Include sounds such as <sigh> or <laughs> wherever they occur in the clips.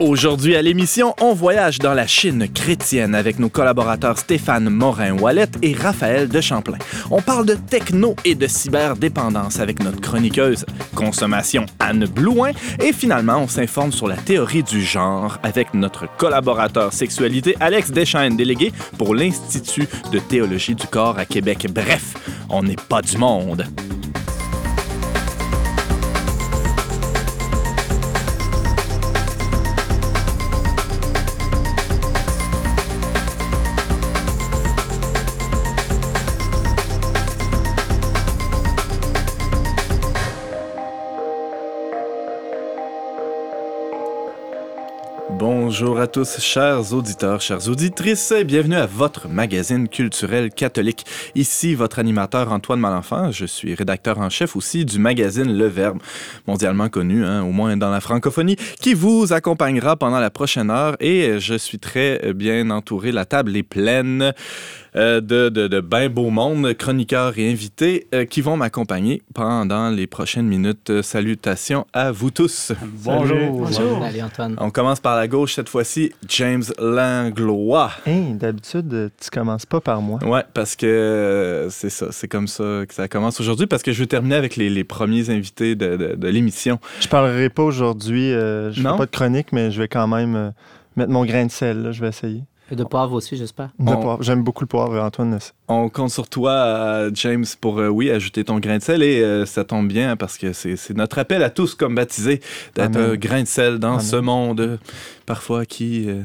Aujourd'hui à l'émission, on voyage dans la Chine chrétienne avec nos collaborateurs Stéphane Morin-Wallet et Raphaël de Champlain. On parle de techno et de cyberdépendance avec notre chroniqueuse consommation Anne Blouin et finalement, on s'informe sur la théorie du genre avec notre collaborateur sexualité Alex Deschaines, délégué pour l'Institut de théologie du corps à Québec. Bref, on n'est pas du monde. Bonjour à tous, chers auditeurs, chères auditrices. Bienvenue à votre magazine culturel catholique. Ici, votre animateur Antoine Malenfant. Je suis rédacteur en chef aussi du magazine Le Verbe, mondialement connu, hein, au moins dans la francophonie, qui vous accompagnera pendant la prochaine heure. Et je suis très bien entouré. La table est pleine. Euh, de, de, de bien beau monde, chroniqueurs et invités euh, qui vont m'accompagner pendant les prochaines minutes. Euh, salutations à vous tous. Bonjour. Bonjour. Allez, Antoine. On commence par la gauche cette fois-ci, James Langlois. Hey, d'habitude, tu commences pas par moi. Ouais, parce que c'est ça, c'est comme ça que ça commence aujourd'hui, parce que je veux terminer avec les, les premiers invités de, de, de l'émission. Je parlerai pas aujourd'hui, euh, je Non? fais pas de chronique, mais je vais quand même euh, mettre mon grain de sel, là, je vais essayer. Et de poivre aussi, j'espère. De On- poivre. J'aime beaucoup le poivre, Antoine. On compte sur toi, euh, James, pour, euh, oui, ajouter ton grain de sel, et euh, ça tombe bien, parce que c'est notre appel à tous, comme baptisés, d'être un grain de sel dans Amen. ce monde, parfois, qui... euh,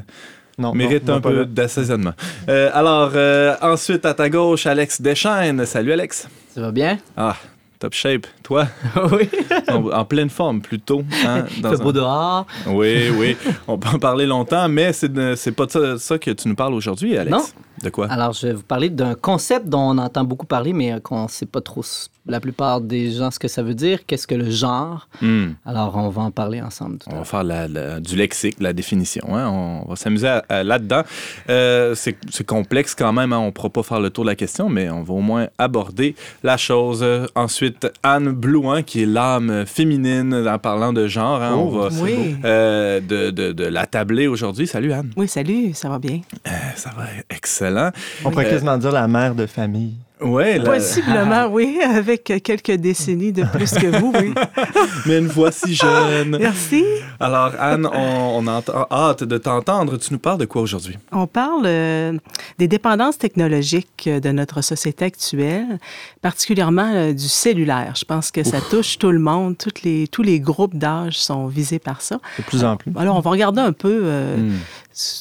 Non, mérite non, un peu d'assaisonnement. Euh, alors, euh, ensuite, à ta gauche, Alex Deschaines. Salut, Alex. Ça va bien? Ah, top shape. Toi, <laughs> oui. en, en pleine forme, plutôt. Hein, Il <laughs> dans fait un- beau dehors. Oui, oui. On peut en parler longtemps, mais c'est pas de ça, ça que tu nous parles aujourd'hui, Alex. Non. De quoi? Alors, je vais vous parler d'un concept dont on entend beaucoup parler, mais euh, qu'on ne sait pas trop, la plupart des gens, ce que ça veut dire. Qu'est-ce que le genre? Hmm. Alors, on va en parler ensemble tout On va faire la- la- du lexique, la définition. hein. On va s'amuser là-dedans. Euh, c'est complexe quand même. hein. On ne pourra pas faire le tour de la question, mais on va au moins aborder la chose. Ensuite, Anne Blouin, qui est l'âme féminine en parlant de genre. hein. on Oh, va Oui. euh, de, de, de la tabler aujourd'hui. Salut, Anne. Oui, salut, ça va bien. Euh, ça va excellent. On pourrait Euh, quasiment dire la mère de famille. Ouais, la- Possiblement, oui, avec quelques décennies de plus que vous, oui. <laughs> mais une voix si jeune. Merci. Alors, Anne, on, on a hâte de t'entendre. Tu nous parles de quoi aujourd'hui? On parle euh, des dépendances technologiques de notre société actuelle, particulièrement euh, du cellulaire. Je pense que ça touche tout le monde. Toutes les, tous les groupes d'âge sont visés par ça. De plus en plus. Alors, on va regarder un peu euh, Hmm.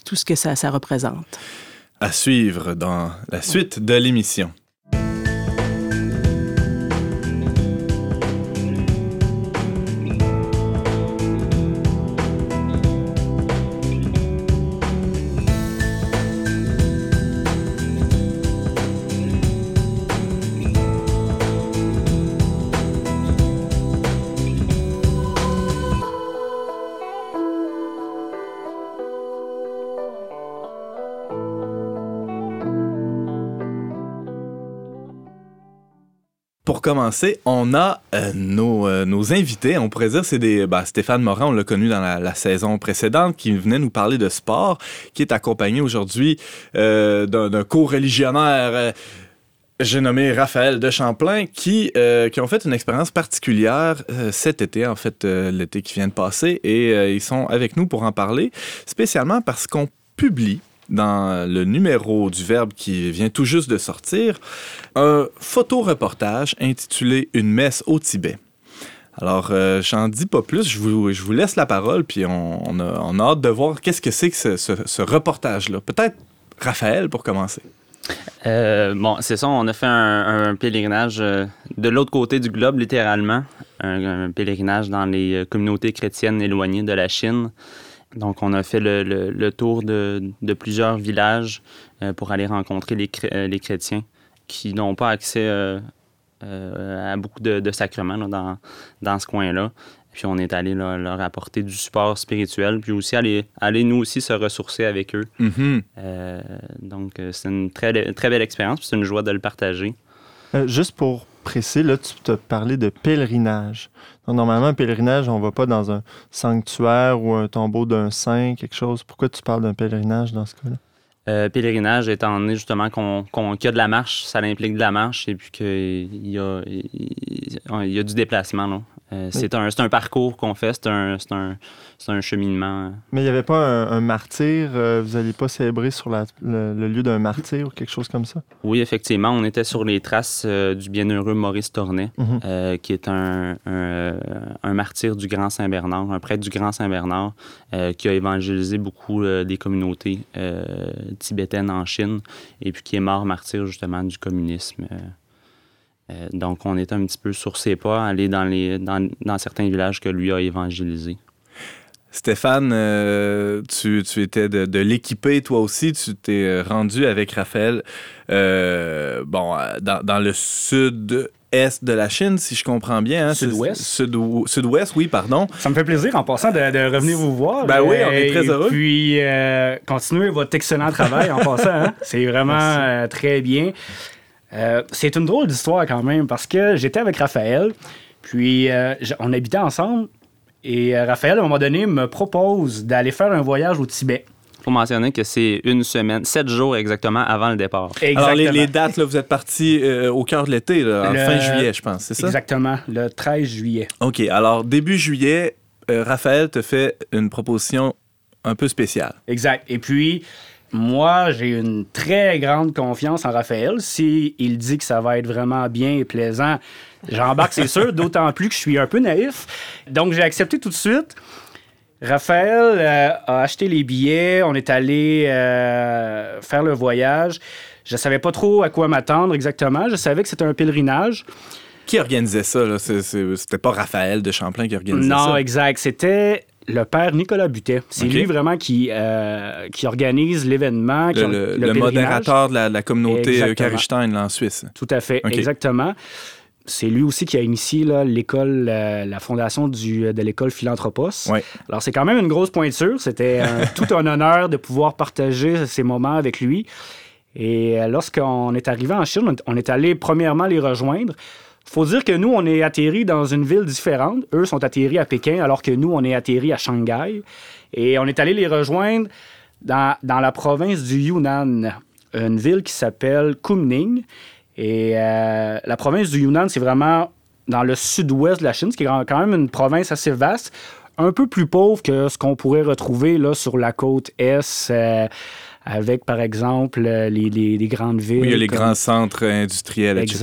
tout ce que ça, ça représente. À suivre dans la suite de l'émission. Commencer, on a euh, nos, euh, nos invités. On pourrait dire c'est des bah, Stéphane Morin, on l'a connu dans la, saison précédente, qui venait nous parler de sport, qui est accompagné aujourd'hui euh, d'un co-religionnaire. j'ai nommé Raphaël de Champlain qui, qui ont fait une expérience particulière cet été, en fait, l'été qui vient de passer, et ils sont avec nous pour en parler, spécialement parce qu'on publie dans le numéro du Verbe qui vient tout juste de sortir, un photoreportage intitulé Une messe au Tibet. Alors, euh, j'en dis pas plus, je vous, je vous laisse la parole, puis on, a, hâte de voir qu'est-ce que c'est que ce, reportage-là. Peut-être Raphaël pour commencer. Euh, bon, c'est ça, on a fait un, pèlerinage euh, de l'autre côté du globe, littéralement. Un, un pèlerinage dans les euh, communautés chrétiennes éloignées de la Chine. Donc, on a fait le, le- le tour de, de plusieurs villages euh, pour aller rencontrer les, euh, les chrétiens qui n'ont pas accès euh, euh, à beaucoup de, de sacrements là, dans, dans ce coin-là. Puis on est allé là, leur apporter du support spirituel, puis aussi aller, aller nous aussi se ressourcer avec eux. Mhm. Euh, donc, c'est une très, très belle expérience, puis c'est une joie de le partager. Euh, juste pour préciser, là, tu te parlais de pèlerinage. Normalement, un pèlerinage, on ne va pas dans un sanctuaire ou un tombeau d'un saint, quelque chose. Pourquoi tu parles d'un pèlerinage dans ce cas-là? Euh, pèlerinage étant donné justement qu'on, qu'il y a de la marche, ça implique de la marche et puis qu'il y a, il y a du déplacement. Là. Euh, c'est, un, parcours qu'on fait, c'est un, cheminement. Mais il n'y avait pas un, martyr, euh, vous n'alliez pas célébrer sur la- le, le lieu d'un martyr ou quelque chose comme ça? Oui, effectivement, on était sur les traces euh, du bienheureux Maurice Tornet, Mhm. euh, qui est un, martyr du Grand Saint-Bernard, un prêtre du Grand Saint-Bernard, qui a évangélisé beaucoup des communautés tibétaines en Chine, et puis qui est mort martyr justement du communisme. Euh. Donc, on était un petit peu sur ses pas, aller dans, les, dans, dans certains villages que lui a évangélisés. Stéphane, euh, tu, tu étais de, de l'équipé, toi aussi. Tu t'es rendu avec Raphaël euh, bon, dans, dans le sud-est de la Chine, si je comprends bien. hein. Sud-ouest. Sud- Sud-ouest, oui, pardon. Ça me fait plaisir en passant de, de revenir vous voir. Ben oui, on est très Et heureux. Puis, euh, continuez votre excellent travail en passant. hein. C'est vraiment euh, très bien. Euh, c'est une drôle d'histoire quand même parce que j'étais avec Raphaël, puis euh, on habitait ensemble. Et euh, Raphaël, à un moment donné, me propose d'aller faire un voyage au Tibet. Il faut mentionner que c'est une semaine, sept jours exactement avant le départ. Alors, les, les dates, là, vous êtes partis euh, au cœur de l'été, là, en Le- fin juillet, je pense, c'est ça? Exactement, le 13 juillet. OK. Alors, début juillet, euh, Raphaël te fait une proposition un peu spéciale. Exact. Et puis, moi, j'ai une très grande confiance en Raphaël. S'il il dit que ça va être vraiment bien et plaisant, j'embarque, c'est sûr, d'autant plus que je suis un peu naïf. Donc, j'ai accepté tout de suite. Raphaël euh, a acheté les billets, on est allé euh, faire le voyage. Je savais pas trop à quoi m'attendre exactement. Je savais que c'était un pèlerinage. Qui organisait ça? C'était pas Raphaël de Champlain qui organisait Non, ça? exact. C'était le père Nicolas Butet. C'est lui vraiment qui, euh, qui organise l'événement. Le, modérateur de la, de la communauté euh, là, en Suisse. Tout à fait, exactement. C'est lui aussi qui a initié l'école, euh, la fondation du, de l'école Philanthropos. Ouais. Alors, c'est quand même une grosse pointure. C'était <laughs> tout un honneur de pouvoir partager ces moments avec lui. Et euh, lorsqu'on est arrivé en Chine, on est allé premièrement les rejoindre. Faut dire que nous, on est atterris dans une ville différente. Eux sont atterris à Pékin, alors que nous, on est atterris à Shanghai. Et on est allé les rejoindre dans, dans la province du Yunnan, une ville qui s'appelle Kunming. Et euh, la province du Yunnan, c'est vraiment dans le sud-ouest de la Chine, ce qui est quand même une province assez vaste, un peu plus pauvre que ce qu'on pourrait retrouver là, sur la côte est, euh, avec par exemple les, les- les grandes villes. Oui, il y a les comme- grands centres industriels, etc.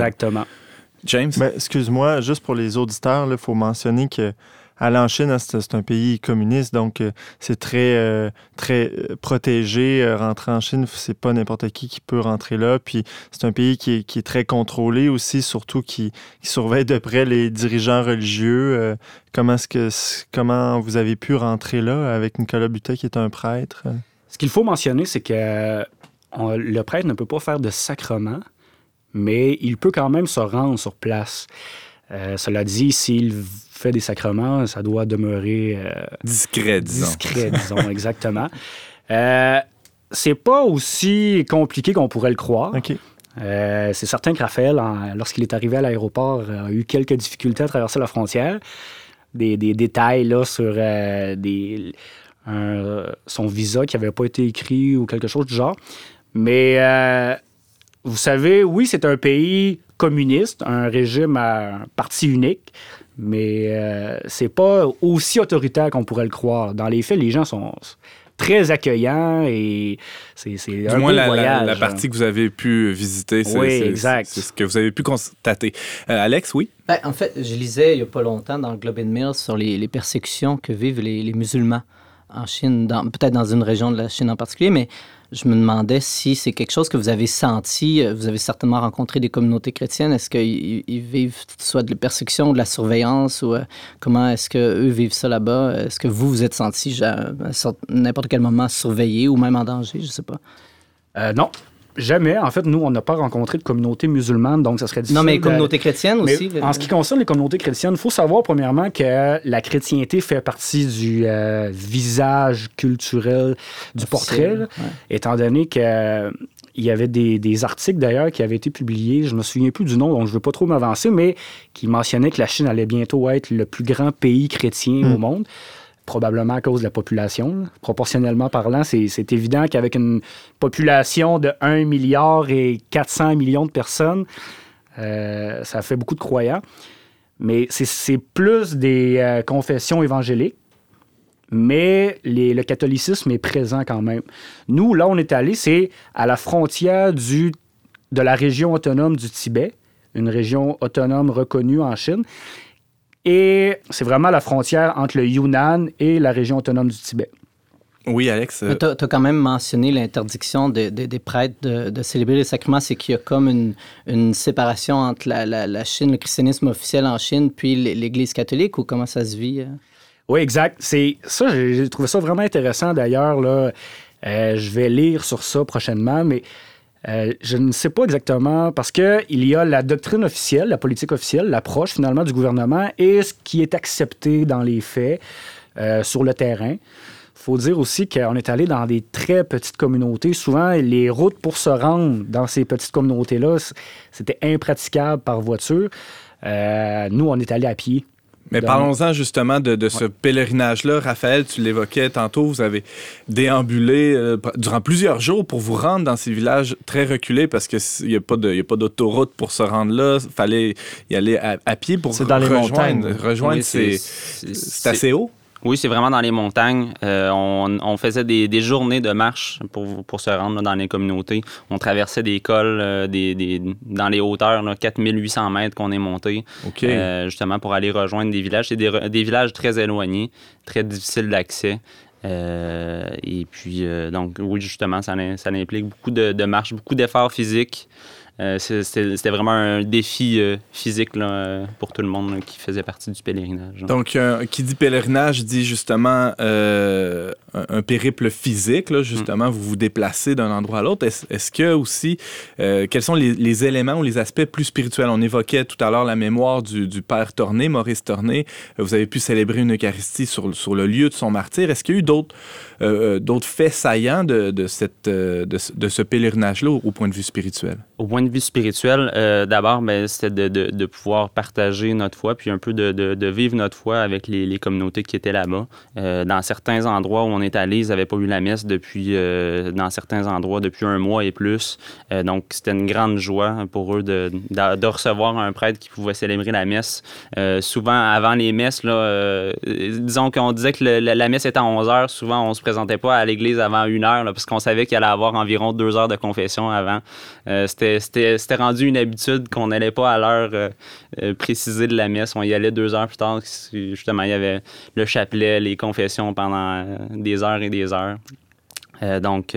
James? Ben, excuse-moi, juste pour les auditeurs, il faut mentionner que aller en Chine, c'est un pays communiste, donc euh, c'est très, euh, très euh, protégé. Rentrer en Chine, c'est pas n'importe qui qui peut rentrer là. Puis c'est un pays qui est, qui est très contrôlé aussi, surtout qui, qui surveille de près les dirigeants religieux. Euh, comment est-ce que comment vous avez pu rentrer là avec Nicolas Butet qui est un prêtre? Ce qu'il faut mentionner, c'est que on- le prêtre ne peut pas faire de sacrement, mais il peut quand même se rendre sur place. Euh, cela dit, s'il fait des sacrements, ça doit demeurer euh, Discret, disons. discret, disons, <laughs> exactement. Euh, c'est pas aussi compliqué qu'on pourrait le croire. OK. Euh, c'est certain que Raphaël, en- lorsqu'il est arrivé à l'aéroport, a eu quelques difficultés à traverser la frontière. Des, des détails là, sur euh, des, un- son visa qui n'avait pas été écrit ou quelque chose du genre. Mais euh, vous savez, oui, c'est un pays communiste, un régime à un parti unique, mais euh, c'est pas aussi autoritaire qu'on pourrait le croire. Dans les faits, les gens sont très accueillants et c'est c'est Du un moins, beau la, la- voyage. la partie que vous avez pu visiter, c'est Oui, c'est- exact. c'est ce que vous avez pu constater. Euh, Alex, oui? Ben, en fait, je lisais il n'y a pas longtemps dans le Globe and Mail sur les, les persécutions que vivent les, les musulmans en Chine, dans- peut-être dans une région de la Chine en particulier, mais je me demandais si c'est quelque chose que vous avez senti. Vous avez certainement rencontré des communautés chrétiennes. Est-ce qu'ils ils vivent soit de la persécution, de la surveillance, ou euh, comment est-ce qu'eux vivent ça là-bas? Est-ce que vous vous êtes senti à sort- n'importe quel moment surveillé ou même en danger? Je sais pas. Euh, non, jamais. En fait, nous, on n'a pas rencontré de communauté musulmane, donc ça serait difficile. Non, mais de- communauté chrétienne Mais aussi? en ce qui concerne les communautés chrétiennes, il faut savoir premièrement que la chrétienté fait partie du euh, visage culturel du portrait, là, Ouais. étant donné que euh, il y avait des, articles d'ailleurs qui avaient été publiés, je ne me souviens plus du nom, donc je ne veux pas trop m'avancer, mais qui mentionnaient que la Chine allait bientôt être le plus grand pays chrétien au hmm. monde probablement à cause de la population. Proportionnellement parlant, c'est évident qu'avec une population de 1 milliard et 400 millions de personnes, euh, ça fait beaucoup de croyants. Mais c'est plus des euh, confessions évangéliques mais le catholicisme est présent quand même. Nous, là, on est allé, c'est à la frontière de la région autonome du Tibet, une région autonome reconnue en Chine. Et c'est vraiment la frontière entre le Yunnan et la région autonome du Tibet. Oui, Alex. Tu as, quand même mentionné l'interdiction des prêtres de, célébrer les sacrements. C'est qu'il y a comme une, séparation entre la, la, Chine, le christianisme officiel en Chine, puis l'Église catholique, ou comment ça se vit? Euh? Oui, exact. C'est ça, j'ai trouvé ça vraiment intéressant d'ailleurs. Là, euh, je vais lire sur ça prochainement, mais euh, je ne sais pas exactement parce que il y a la doctrine officielle, la politique officielle, l'approche finalement du gouvernement et ce qui est accepté dans les faits euh, sur le terrain. Il faut dire aussi qu'on est allé dans des très petites communautés. Souvent, les routes pour se rendre dans ces petites communautés-là, c'était impraticable par voiture. nous, on est allé à pied. Mais parlons-en justement de, ce pèlerinage-là. Raphaël, tu l'évoquais tantôt, vous avez déambulé euh, durant plusieurs jours pour vous rendre dans ces villages très reculés parce qu'il n'y a pas d'autoroute pour se rendre là. Il fallait y aller à, pied pour dans rejoindre. Les rejoindre, c'est assez haut. Oui, c'est vraiment dans les montagnes. Euh, on, faisait des, journées de marche pour, pour se rendre dans les communautés. On traversait des cols euh, des, dans les hauteurs, là, 4800 mètres qu'on est monté, euh, justement pour aller rejoindre des villages. C'est des, villages très éloignés, très difficiles d'accès. et puis, donc, oui, justement, ça, ça implique beaucoup de, de marche, beaucoup d'efforts physiques. Euh, c'était vraiment un défi euh, physique là, pour tout le monde qui faisait partie du pèlerinage. Donc, qui dit pèlerinage dit justement euh, un, périple physique, justement, vous vous déplacez d'un endroit à l'autre. Est-ce que aussi, quels sont les, éléments ou les aspects plus spirituels? On évoquait tout à l'heure la mémoire du, père Torné, Maurice Torné. Vous avez pu célébrer une Eucharistie sur, le lieu de son martyr. Est-ce qu'il y a eu d'autres d'autres faits saillants de, ce pèlerinage-là au, point de vue spirituel? Au point de vie spirituelle, euh, d'abord, ben, c'était de, pouvoir partager notre foi, puis un peu de, vivre notre foi avec les, communautés qui étaient là-bas. Euh, dans certains endroits où on est allé, ils n'avaient pas eu la messe depuis, euh, dans certains endroits, depuis un mois et plus. donc, c'était une grande joie pour eux de, de, recevoir un prêtre qui pouvait célébrer la messe. souvent, avant les messes, là, disons qu'on disait que la, messe était à 11 heures. Souvent, on se présentait pas à l'église avant une heure, là, parce qu'on savait qu'il allait avoir environ deux heures de confession avant. c'était rendu une habitude qu'on n'allait pas à l'heure euh, euh, précisée de la messe. On y allait deux heures plus tard. Justement, il y avait le chapelet, les confessions pendant euh, des heures et des heures. donc,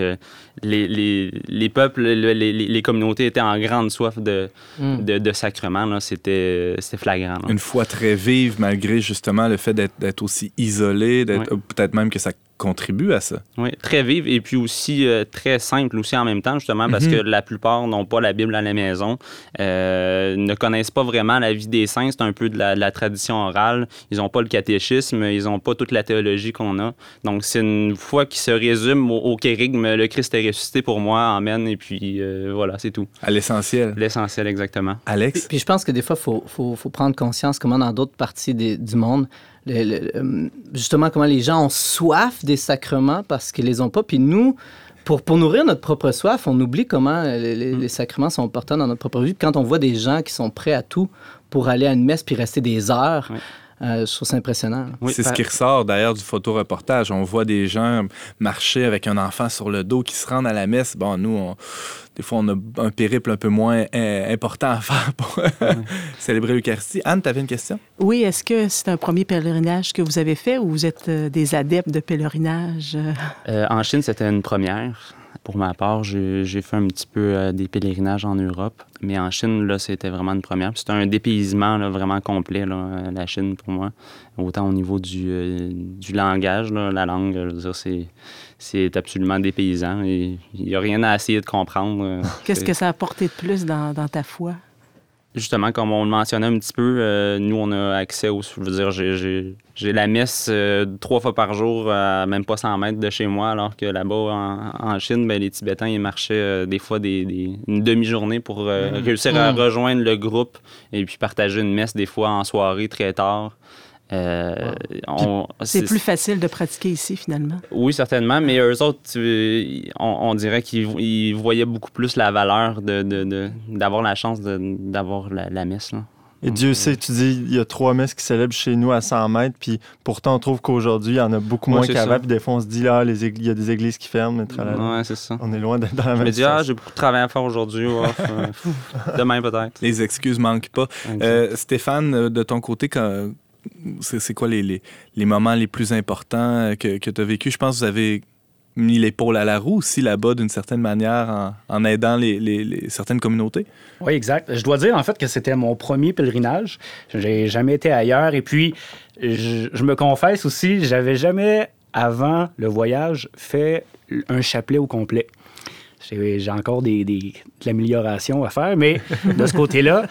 les, les, les, peuples, les, les, communautés étaient en grande soif de, mm. de, de sacrement. C'était flagrant. Une foi très vive, malgré justement le fait d'être aussi isolé, peut-être même que ça contribue à ça. Oui, très vive et puis aussi euh, très simple aussi en même temps, justement, parce que mhm. la plupart n'ont pas la Bible à la maison, euh, ne connaissent pas vraiment la vie des saints, c'est un peu de la, tradition orale. Ils n'ont pas le catéchisme, ils n'ont pas toute la théologie qu'on a. Donc, c'est une foi qui se résume au, au kérigme, le Christ est ressuscité pour moi, Amen, et puis euh, voilà, c'est tout. À l'essentiel. L'essentiel, exactement. Alex? Puis, je pense que des fois, il faut, faut, faut, prendre conscience comment dans d'autres parties du monde, euh, justement, comment les gens ont soif des sacrements parce qu'ils les ont pas. Puis nous, pour, pour nourrir notre propre soif, on oublie comment les, mm. sacrements sont importants dans notre propre vie. quand on voit des gens qui sont prêts à tout pour aller à une messe puis rester des heures, euh, je trouve ça impressionnant. c'est ce qui ressort d'ailleurs du photoreportage. On voit des gens marcher avec un enfant sur le dos qui se rendent à la messe. Bon, nous, on, des fois, on a un périple un peu moins euh, important à faire pour <laughs> célébrer l'Eucharistie. Anne, tu avais une question? Oui, est-ce que c'est un premier pèlerinage que vous avez fait ou vous êtes euh, des adeptes de pèlerinage? en Chine, c'était une première. Pour ma part, j'ai fait un petit peu euh, des pèlerinages en Europe, mais en Chine, là, c'était vraiment une première. C'était un dépaysement là, vraiment complet, là, euh, la Chine, pour moi. Autant au niveau du, euh, du langage, là, la langue, je veux dire, c'est absolument dépaysant il n'y a rien à essayer de comprendre. Qu'est-ce que ça a apporté de plus dans, dans ta foi? Justement, comme on le mentionnait un petit peu, euh, nous, on a accès au. Je veux dire, j'ai la messe euh, trois fois par jour à même pas 100 mètres de chez moi, alors que là-bas, en, Chine, ben, les Tibétains, ils marchaient euh, des fois des, une demi-journée pour mm. réussir à mm. rejoindre le groupe et puis partager une messe des fois en soirée très tard. Euh, c'est plus facile de pratiquer ici, finalement. Oui, certainement, mais eux autres, on, dirait qu'ils voyaient beaucoup plus la valeur d'avoir de, de, la chance d'avoir la, messe. Et Dieu euh, sait, tu dis, il y a trois messes qui célèbrent chez nous à 100 mètres, puis pourtant, on trouve qu'aujourd'hui, il y en a beaucoup moins qu'avant, puis des fois, on se dit, là, les il y a des églises qui ferment, Ouais, c'est ça. On est loin d'être dans la même Je me dis, ah, j'ai beaucoup de travail à faire aujourd'hui, euh, <laughs> demain peut-être. Les excuses manquent pas. Stéphane, de ton côté, quand, c'est quoi les, les, moments les plus importants que, que tu as vécu? Je pense que vous avez mis l'épaule à la roue aussi là-bas d'une certaine manière en, aidant les, certaines communautés. Oui, exact. Je dois dire en fait que c'était mon premier pèlerinage. J'ai jamais été ailleurs et puis je, je me confesse aussi, j'avais jamais avant le voyage fait un chapelet au complet. J'ai encore des, des, de l'amélioration à faire, mais de ce côté-là,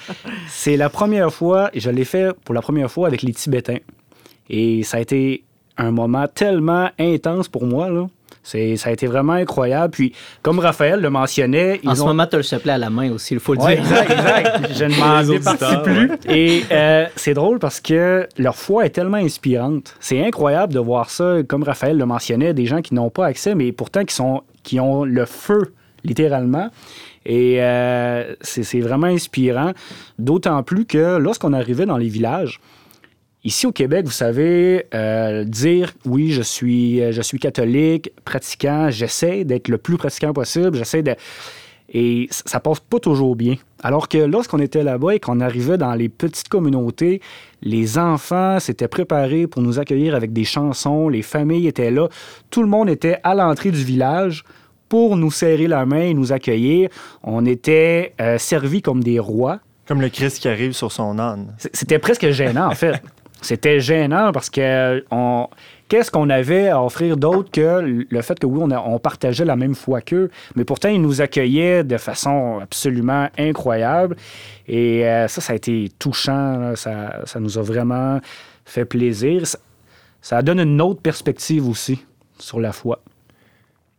c'est la première fois, je l'ai fait pour la première fois avec les Tibétains. Et ça a été un moment tellement intense pour moi. Là. C'est, ça a été vraiment incroyable. Puis, comme Raphaël le mentionnait. en ce moment, tu as le chapelet à la main aussi, il faut le dire. Exact, exact. <laughs> Je ne m'en départis plus. Et euh, c'est drôle parce que leur foi est tellement inspirante. C'est incroyable de voir ça, comme Raphaël le mentionnait, des gens qui n'ont pas accès, mais pourtant qui, sont, qui ont le feu littéralement. Et euh, c'est vraiment inspirant, d'autant plus que lorsqu'on arrivait dans les villages, ici au Québec, vous savez, euh, dire oui, je suis, je suis catholique, pratiquant, j'essaie d'être le plus pratiquant possible, j'essaie de... Et ça passe pas toujours bien. Alors que lorsqu'on était là-bas et qu'on arrivait dans les petites communautés, les enfants s'étaient préparés pour nous accueillir avec des chansons, les familles étaient là, tout le monde était à l'entrée du village pour nous serrer la main et nous accueillir. On était euh, servis comme des rois. Comme le Christ qui arrive sur son âne. C'était presque gênant, en fait. <laughs> C'était gênant parce que on... qu'est-ce qu'on avait à offrir d'autre que le fait que oui, on, partageait la même foi qu'eux, mais pourtant ils nous accueillaient de façon absolument incroyable. Et euh, ça, ça a été touchant. Ça, ça, nous a vraiment fait plaisir. Ça, ça donne une autre perspective aussi sur la foi.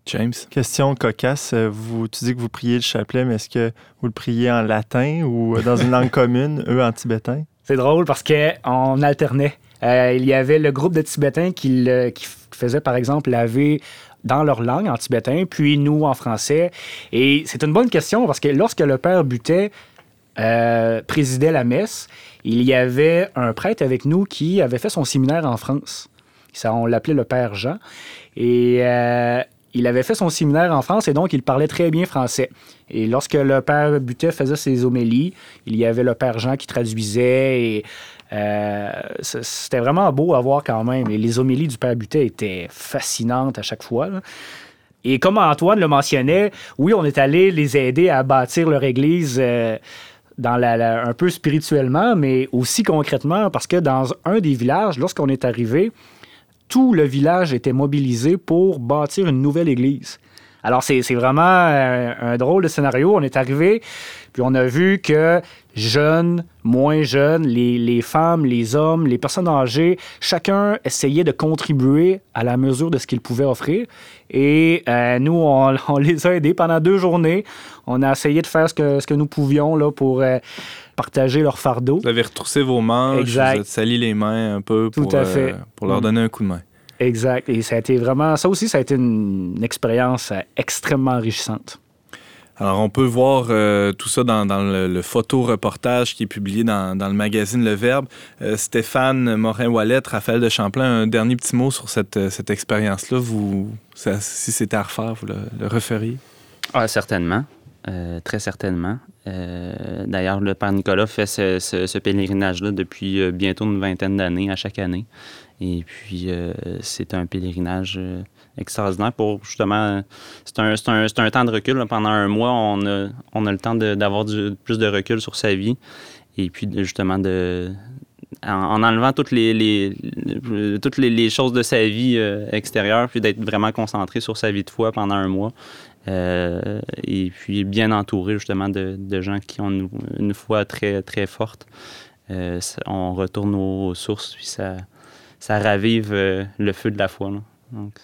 James? Question cocasse. Euh, vous, tu dis que vous priez le chapelet, mais est-ce que vous le priez en latin ou dans une langue <laughs> commune, eux en tibétain? C'est drôle parce qu'on alternait. Euh, il y avait le groupe de Tibétains qui, le, qui faisait, par exemple, laver dans leur langue en tibétain, puis nous en français. Et c'est une bonne question parce que lorsque le père Butet euh, présidait la messe, il y avait un prêtre avec nous qui avait fait son séminaire en France. Ça, on l'appelait le père Jean. Et il avait fait son séminaire en France et donc il parlait très bien français. Et lorsque le père Butet faisait ses homélies, il y avait le père Jean qui traduisait euh, c'était vraiment beau à voir quand même. Et les homélies du père Butet étaient fascinantes à chaque fois. Et comme Antoine le mentionnait, oui, on est allé les aider à bâtir leur église. Euh, un peu spirituellement, mais aussi concrètement, parce que dans un des villages, lorsqu'on est arrivé, tout le village était mobilisé pour bâtir une nouvelle église. Alors, c'est vraiment un, un, drôle de scénario. On est arrivé, puis on a vu que jeunes, moins jeunes, les, les, femmes, les hommes, les personnes âgées, chacun essayait de contribuer à la mesure de ce qu'il pouvait offrir. Et euh, nous, on, <laughs> on, les a aidés pendant deux journées. On a essayé de faire ce que, ce que nous pouvions là, pour euh, partager leur fardeau. Vous avez retroussé vos manches, exact. vous êtes sali les mains un peu pour, Tout à fait. Euh, pour leur mm. donner un coup de main. Exact. Et ça a été vraiment, ça aussi, ça a été une, expérience euh, extrêmement enrichissante. Alors, on peut voir euh, tout ça dans, le, photo-reportage qui est publié dans, le magazine Le Verbe. Stéphane Morin-Wallet, Raphaël de Champlain, un dernier petit mot sur cette, cette expérience-là. Vous, si c'était à refaire, vous le, le referiez? Ah, certainement. Euh, très certainement. Euh, d'ailleurs, le Père Nicolas fait ce, pèlerinage-là depuis euh, bientôt une vingtaine d'années, à chaque année. Et puis, c'est un pèlerinage extraordinaire pour justement. C'est un, un, un, temps de recul. Pendant un mois, on a, on a le temps d'avoir plus de recul sur sa vie. Et puis, justement, de, en, enlevant toutes les, les toutes les, choses de sa vie extérieure, puis d'être vraiment concentré sur sa vie de foi pendant un mois. et puis bien entouré justement de, de, gens qui ont une, foi très, très forte. on retourne aux, sources, puis ça, ça ravive le feu de la foi. Donc,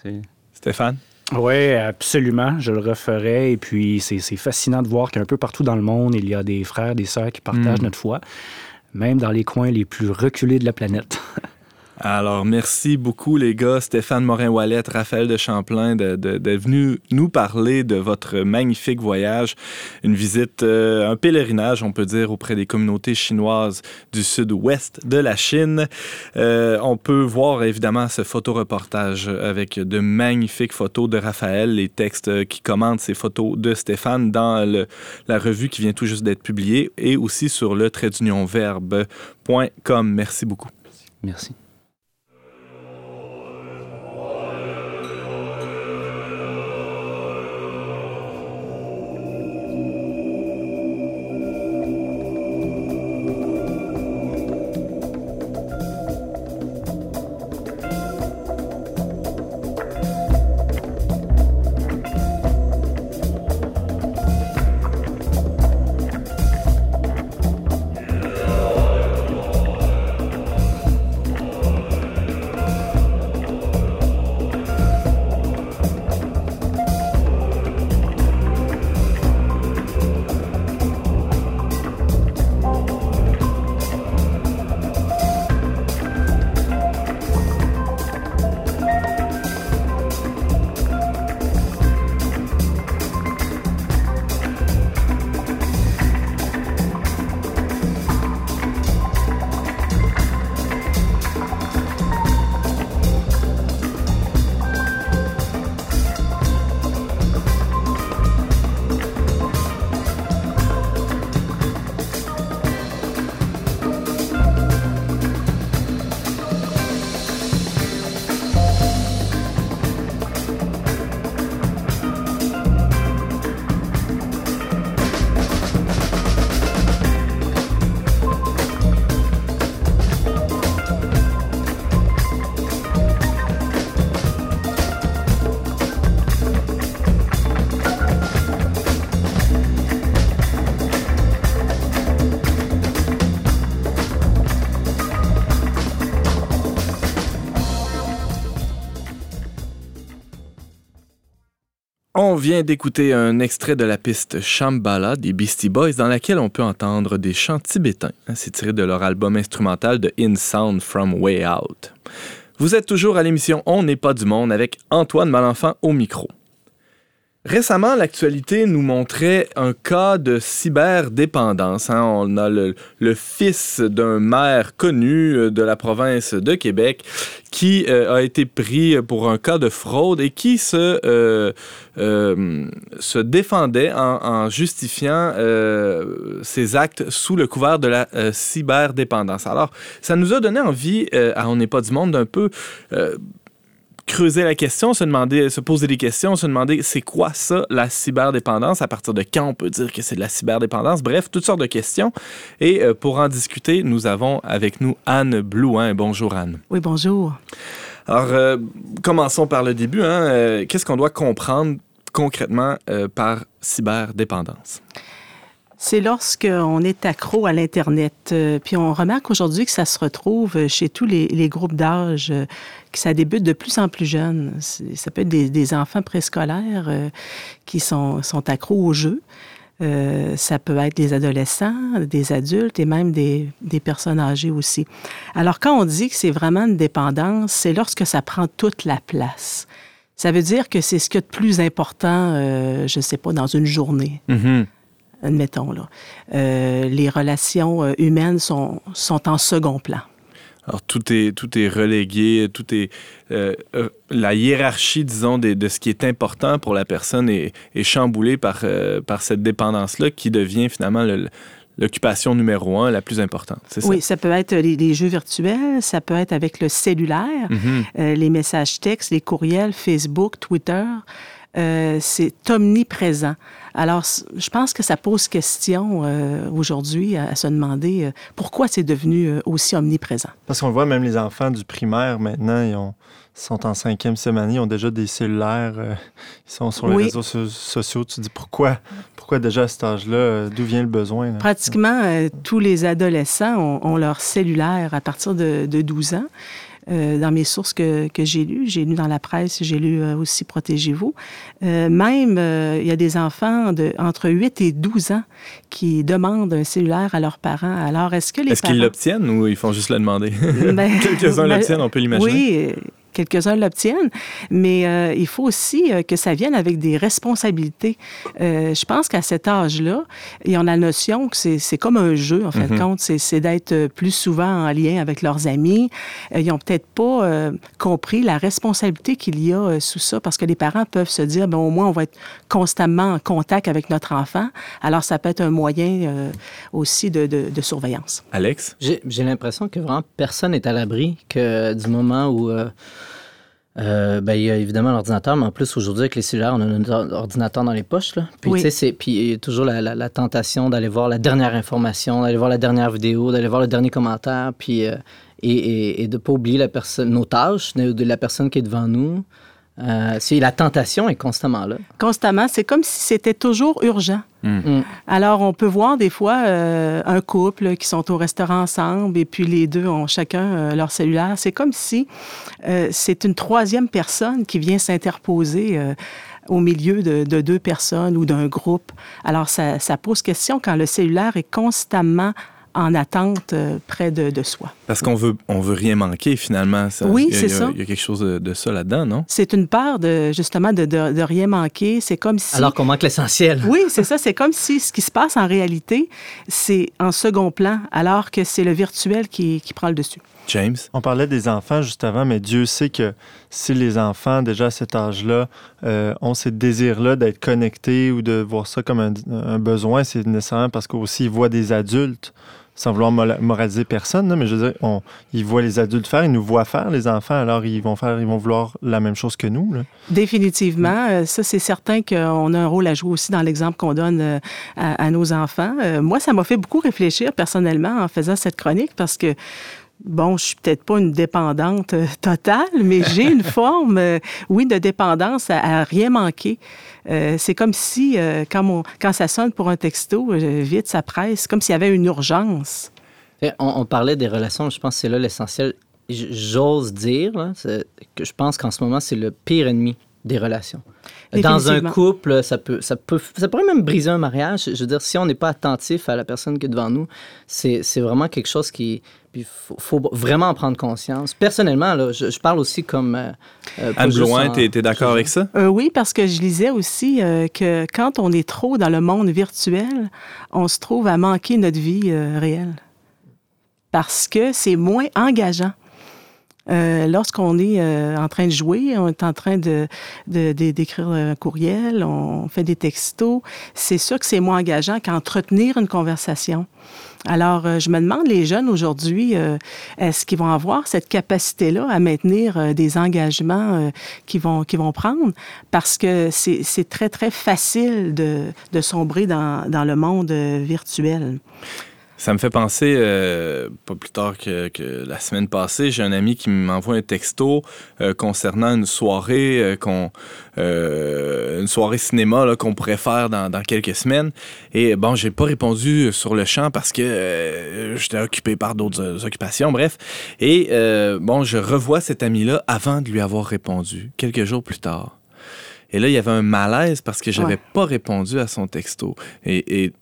Stéphane? Oui, absolument. Je le referai. Et puis, c'est fascinant de voir qu'un peu partout dans le monde, il y a des frères, des sœurs qui partagent mm. notre foi, même dans les coins les plus reculés de la planète. <laughs> Alors, merci beaucoup, les gars. Stéphane Morin-Wallet, Raphaël de Champlain, d'être de, venu nous parler de votre magnifique voyage. Une visite, euh, un pèlerinage, on peut dire, auprès des communautés chinoises du sud-ouest de la Chine. Euh, on peut voir, évidemment, ce photoreportage avec de magnifiques photos de Raphaël, les textes qui commentent ces photos de Stéphane dans la revue qui vient tout juste d'être publiée et aussi sur le trait. Merci beaucoup. Merci. Vient d'écouter un extrait de la piste Shambhala des Beastie Boys dans laquelle on peut entendre des chants tibétains. C'est tiré de leur album instrumental de In Sound from Way Out. Vous êtes toujours à l'émission On n'est pas du monde avec Antoine Malenfant au micro. Récemment, l'actualité nous montrait un cas de cyberdépendance. Hein. On a le, fils d'un maire connu euh, de la province de Québec qui euh, a été pris pour un cas de fraude et qui se, euh, défendait en, justifiant ses actes sous le couvert de la cyberdépendance. Alors, ça nous a donné envie, On n'est pas du monde, d'un peu creuser la question, se demander, se poser des questions, se demander c'est quoi ça, la cyberdépendance, à partir de quand on peut dire que c'est de la cyberdépendance, bref, toutes sortes de questions. Et euh, pour en discuter, nous avons avec nous Anne Blouin. Bonjour Anne. Oui, bonjour. Alors, euh, commençons par le début. Hein. Euh, qu'est-ce qu'on doit comprendre concrètement par cyberdépendance? C'est lorsqu'on est accro à l'Internet. Euh, puis on remarque aujourd'hui que ça se retrouve chez tous les, groupes d'âge, euh, que ça débute de plus en plus jeune. Ça peut être des, enfants préscolaires euh, qui sont, sont accros aux jeux. ça peut être des adolescents, des adultes et même des, des, personnes âgées aussi. Alors, quand on dit que c'est vraiment une dépendance, c'est lorsque ça prend toute la place. Ça veut dire que c'est ce qu'il y a de plus important, je ne sais pas, dans une journée. Mm-hmm admettons. Là. Euh, les relations euh, humaines sont, sont en second plan. Alors, tout est, tout est relégué, tout est. Euh, la hiérarchie, disons, de, de, ce qui est important pour la personne est, est chamboulée par, par cette dépendance-là qui devient finalement l'occupation numéro un, la plus importante. Ça? Oui, ça peut être les, jeux virtuels, ça peut être avec le cellulaire, mm-hmm. les messages textes, les courriels, Facebook, Twitter. C'est omniprésent. Alors, je pense que ça pose question euh, aujourd'hui à, se demander euh, pourquoi c'est devenu euh, aussi omniprésent. Parce qu'on voit même les enfants du primaire maintenant, ils ont sont en cinquième semaine, ils ont déjà des cellulaires, euh, ils sont sur les Oui. réseaux so- sociaux. Tu te dis pourquoi, pourquoi déjà à cet âge-là, euh, d'où vient le besoin? là? Pratiquement euh, tous les adolescents ont, ont leur cellulaire à partir de, de 12 ans. Euh, dans mes sources que, que j'ai lues, j'ai lu dans la presse, j'ai lu euh, aussi Protégez-vous. Euh, même, il y a des enfants de, entre 8 et 12 ans qui demandent un cellulaire à leurs parents. Alors, est-ce que les Est-ce parents... qu'ils l'obtiennent ou ils font juste le demander? Ben, <laughs> Quelques-uns ben, l'obtiennent, on peut l'imaginer. Oui, quelques-uns l'obtiennent, mais euh, il faut aussi euh, que ça vienne avec des responsabilités. Euh, je pense qu'à cet âge-là, et on a la notion que c'est c'est comme un jeu, en fin de compte, c'est- c'est d'être plus souvent en lien avec leurs amis. Ils n'ont peut-être pas euh, compris la responsabilité qu'il y a euh, sous ça, parce que les parents peuvent se dire, ben, au moins, on va être constamment en contact avec notre enfant. Alors, ça peut être un moyen euh, aussi de, de- de surveillance. Alex? J'ai j'ai l'impression que vraiment personne n'est à l'abri que du moment où. Euh, ben, il y a évidemment l'ordinateur, mais en plus, aujourd'hui, avec les cellulaires, on a or- ordinateur dans les poches. Là. Puis, Oui. tu sais, puis il y a toujours la, la- la tentation d'aller voir la dernière information, d'aller voir la dernière vidéo, d'aller voir le dernier commentaire, puis, euh, et, et- et de ne pas oublier la personne, nos tâches, de, de la personne qui est devant nous. Euh, c'est- la tentation est constamment là. Constamment, c'est comme si c'était toujours urgent. Mm. Alors, on peut voir des fois euh, un couple qui sont au restaurant ensemble et puis les deux ont chacun euh, leur cellulaire. C'est comme si euh, c'est une troisième personne qui vient s'interposer euh, au milieu de, de deux personnes ou d'un groupe. Alors, ça, ça pose question quand le cellulaire est constamment en attente euh, près de, de soi. Parce qu'on veut, on veut rien manquer finalement. Ça. Oui, c'est il y a- ça. Il y a quelque chose de, de ça là-dedans, non? C'est une peur de justement de, de, de rien manquer. C'est comme si... Alors qu'on manque l'essentiel. <laughs> Oui, c'est ça. C'est comme si ce qui se passe en réalité, c'est en second plan, alors que c'est le virtuel qui, qui prend le dessus. James? On parlait des enfants juste avant, mais Dieu sait que si les enfants, déjà à cet âge-là, euh, ont ces désirs-là d'être connectés ou de voir ça comme un, un besoin, c'est nécessairement parce qu'aussi ils voient des adultes, sans vouloir moraliser personne, mais je veux dire, on- ils voient les adultes faire, ils nous voient faire, les enfants, alors ils vont faire, ils vont vouloir la même chose que nous. là. Définitivement. Euh, Ça, c'est certain qu'on a un rôle à jouer aussi dans l'exemple qu'on donne euh, à, à nos enfants. Euh, Moi, ça m'a fait beaucoup réfléchir personnellement en faisant cette chronique parce que Bon, je suis peut-être pas une dépendante euh, totale, mais j'ai une <laughs> forme, euh, oui, de dépendance à, à rien manquer. Euh, c'est comme si, euh, quand, mon- quand ça sonne pour un texto, vite, ça presse, comme s'il y avait une urgence. On, on parlait des relations, je pense que c'est là l'essentiel. J'ose dire là, que je pense qu'en ce moment, c'est le pire ennemi des relations. Dans un couple, ça peut, ça peut, ça pourrait même briser un mariage. Je veux dire, si on n'est pas attentif à la personne qui est devant nous, c'est c'est vraiment quelque chose qui, il faut, faut vraiment en prendre conscience. Personnellement, là, je, je parle aussi comme euh, euh, Anne Blouin, t'es t'es d'accord avec ça? Euh, oui, parce que je lisais aussi euh, que quand on est trop dans le monde virtuel, on se trouve à manquer notre vie euh, réelle. Parce que c'est moins engageant. Euh, Lorsqu'on est euh, en train de jouer, on est en train de, d'écrire un courriel, on fait des textos, c'est sûr que c'est moins engageant qu'entretenir une conversation. Alors, euh, je me demande, les jeunes aujourd'hui, euh, est-ce qu'ils vont avoir cette capacité-là à maintenir euh, des engagements euh, qu'ils vont, qu'ils vont prendre? Parce que c'est c'est très, très facile de, de sombrer dans, dans le monde virtuel. Ça me fait penser, euh, pas plus tard que, que la semaine passée, j'ai un ami qui m'envoie un texto euh, concernant une soirée euh, qu'on, une soirée cinéma là, qu'on pourrait faire dans, dans quelques semaines. Et bon, j'ai pas répondu sur le champ parce que j'étais occupé par d'autres occupations, bref. Et bon, je revois cet ami-là avant de lui avoir répondu, quelques jours plus tard. Et là, il y avait un malaise parce que j'avais Ouais. pas répondu à son texto. Et,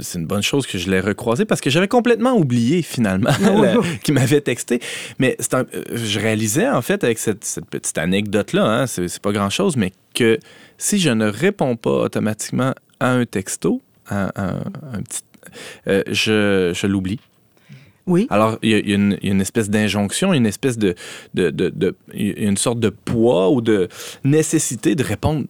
c'est une bonne chose que je l'ai recroisé parce que j'avais complètement oublié finalement <laughs> qu'il m'avait texté. Mais un- euh, je réalisais en fait avec cette, cette petite anecdote-là, hein, c'est pas grand-chose, mais que si je ne réponds pas automatiquement à un texto, à, à- un petit, euh, je, je l'oublie. Oui. Alors, il y, a- y une- il y a une espèce d'injonction, une espèce de, une sorte de poids ou de nécessité de répondre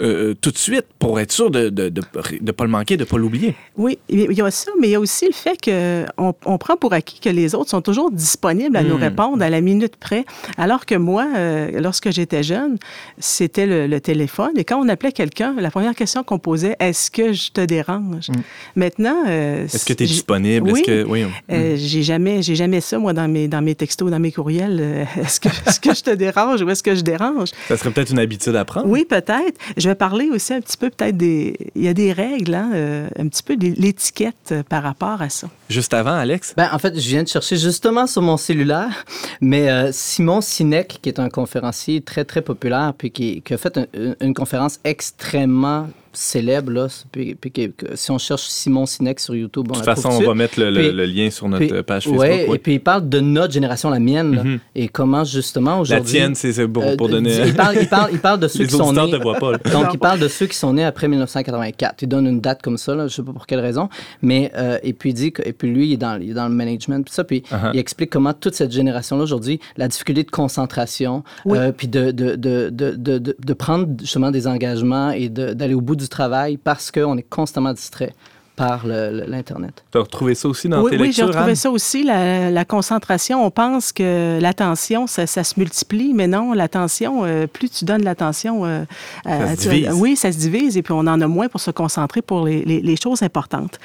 euh, tout de suite pour être sûr de ne de, de, de pas le manquer, de ne pas l'oublier. Oui, il y a ça, mais il y a aussi le fait qu'on on prend pour acquis que les autres sont toujours disponibles à nous Hmm. répondre à la minute près. Alors que moi, euh, lorsque j'étais jeune, c'était le, le téléphone. Et quand on appelait quelqu'un, la première question qu'on posait, est-ce que je te dérange? Maintenant. euh, Hmm. Est-ce que tu es disponible? Oui. Que, oui. Euh, j'ai jamais, ça moi dans mes dans mes textos, dans mes courriels. Euh, <laughs> Est-ce que est-ce que je te dérange ou est-ce que je dérange? Ça serait peut-être une habitude à prendre. Oui, peut-être. Je vais parler aussi un petit peu peut-être des. Il y a des règles, hein, euh, un petit peu de l'étiquette euh, par rapport à ça. Juste avant, Alex? Ben, en fait, je viens de chercher justement sur mon cellulaire, mais euh, Simon Sinek, qui est un conférencier très, très populaire, puis qui, qui a fait un- une, une conférence extrêmement célèbre, là, puis, puis si on cherche Simon Sinek sur YouTube, on De toute la façon, on va mettre le, le- Puis- le lien sur notre Puis- page Facebook. ouais, oui. et puis il parle de notre génération, la mienne, là, Mhm. et comment justement La aujourd'hui... tienne, c'est c'est pour, euh, pour donner. Il parle, il parle, il parle de <laughs> ceux Les qui sont nés... ne te voient pas. <laughs> Donc, il parle de ceux qui sont nés après 1984. Il donne une date comme ça, là, je ne sais pas pour quelle raison. Mais, euh, et puis, il dit que, et puis lui, il est dans, il est dans le management, puis ça, puis Uh-huh. il explique comment toute cette génération-là, aujourd'hui, la difficulté de concentration, Oui. euh, puis de, de, de, de, de, de- de prendre justement des engagements et d'aller au bout du travail parce qu'on est constamment distrait par l'Internet. Tu as retrouvé ça aussi dans oui, tes oui, j'ai retrouvé Anne? ça aussi, la, la concentration. On pense que l'attention, ça, ça se multiplie, mais non, l'attention, euh, plus tu donnes l'attention... euh, à- Ça se tu- divise. oui, ça se divise et puis on en a moins pour se concentrer pour les, les- les choses importantes.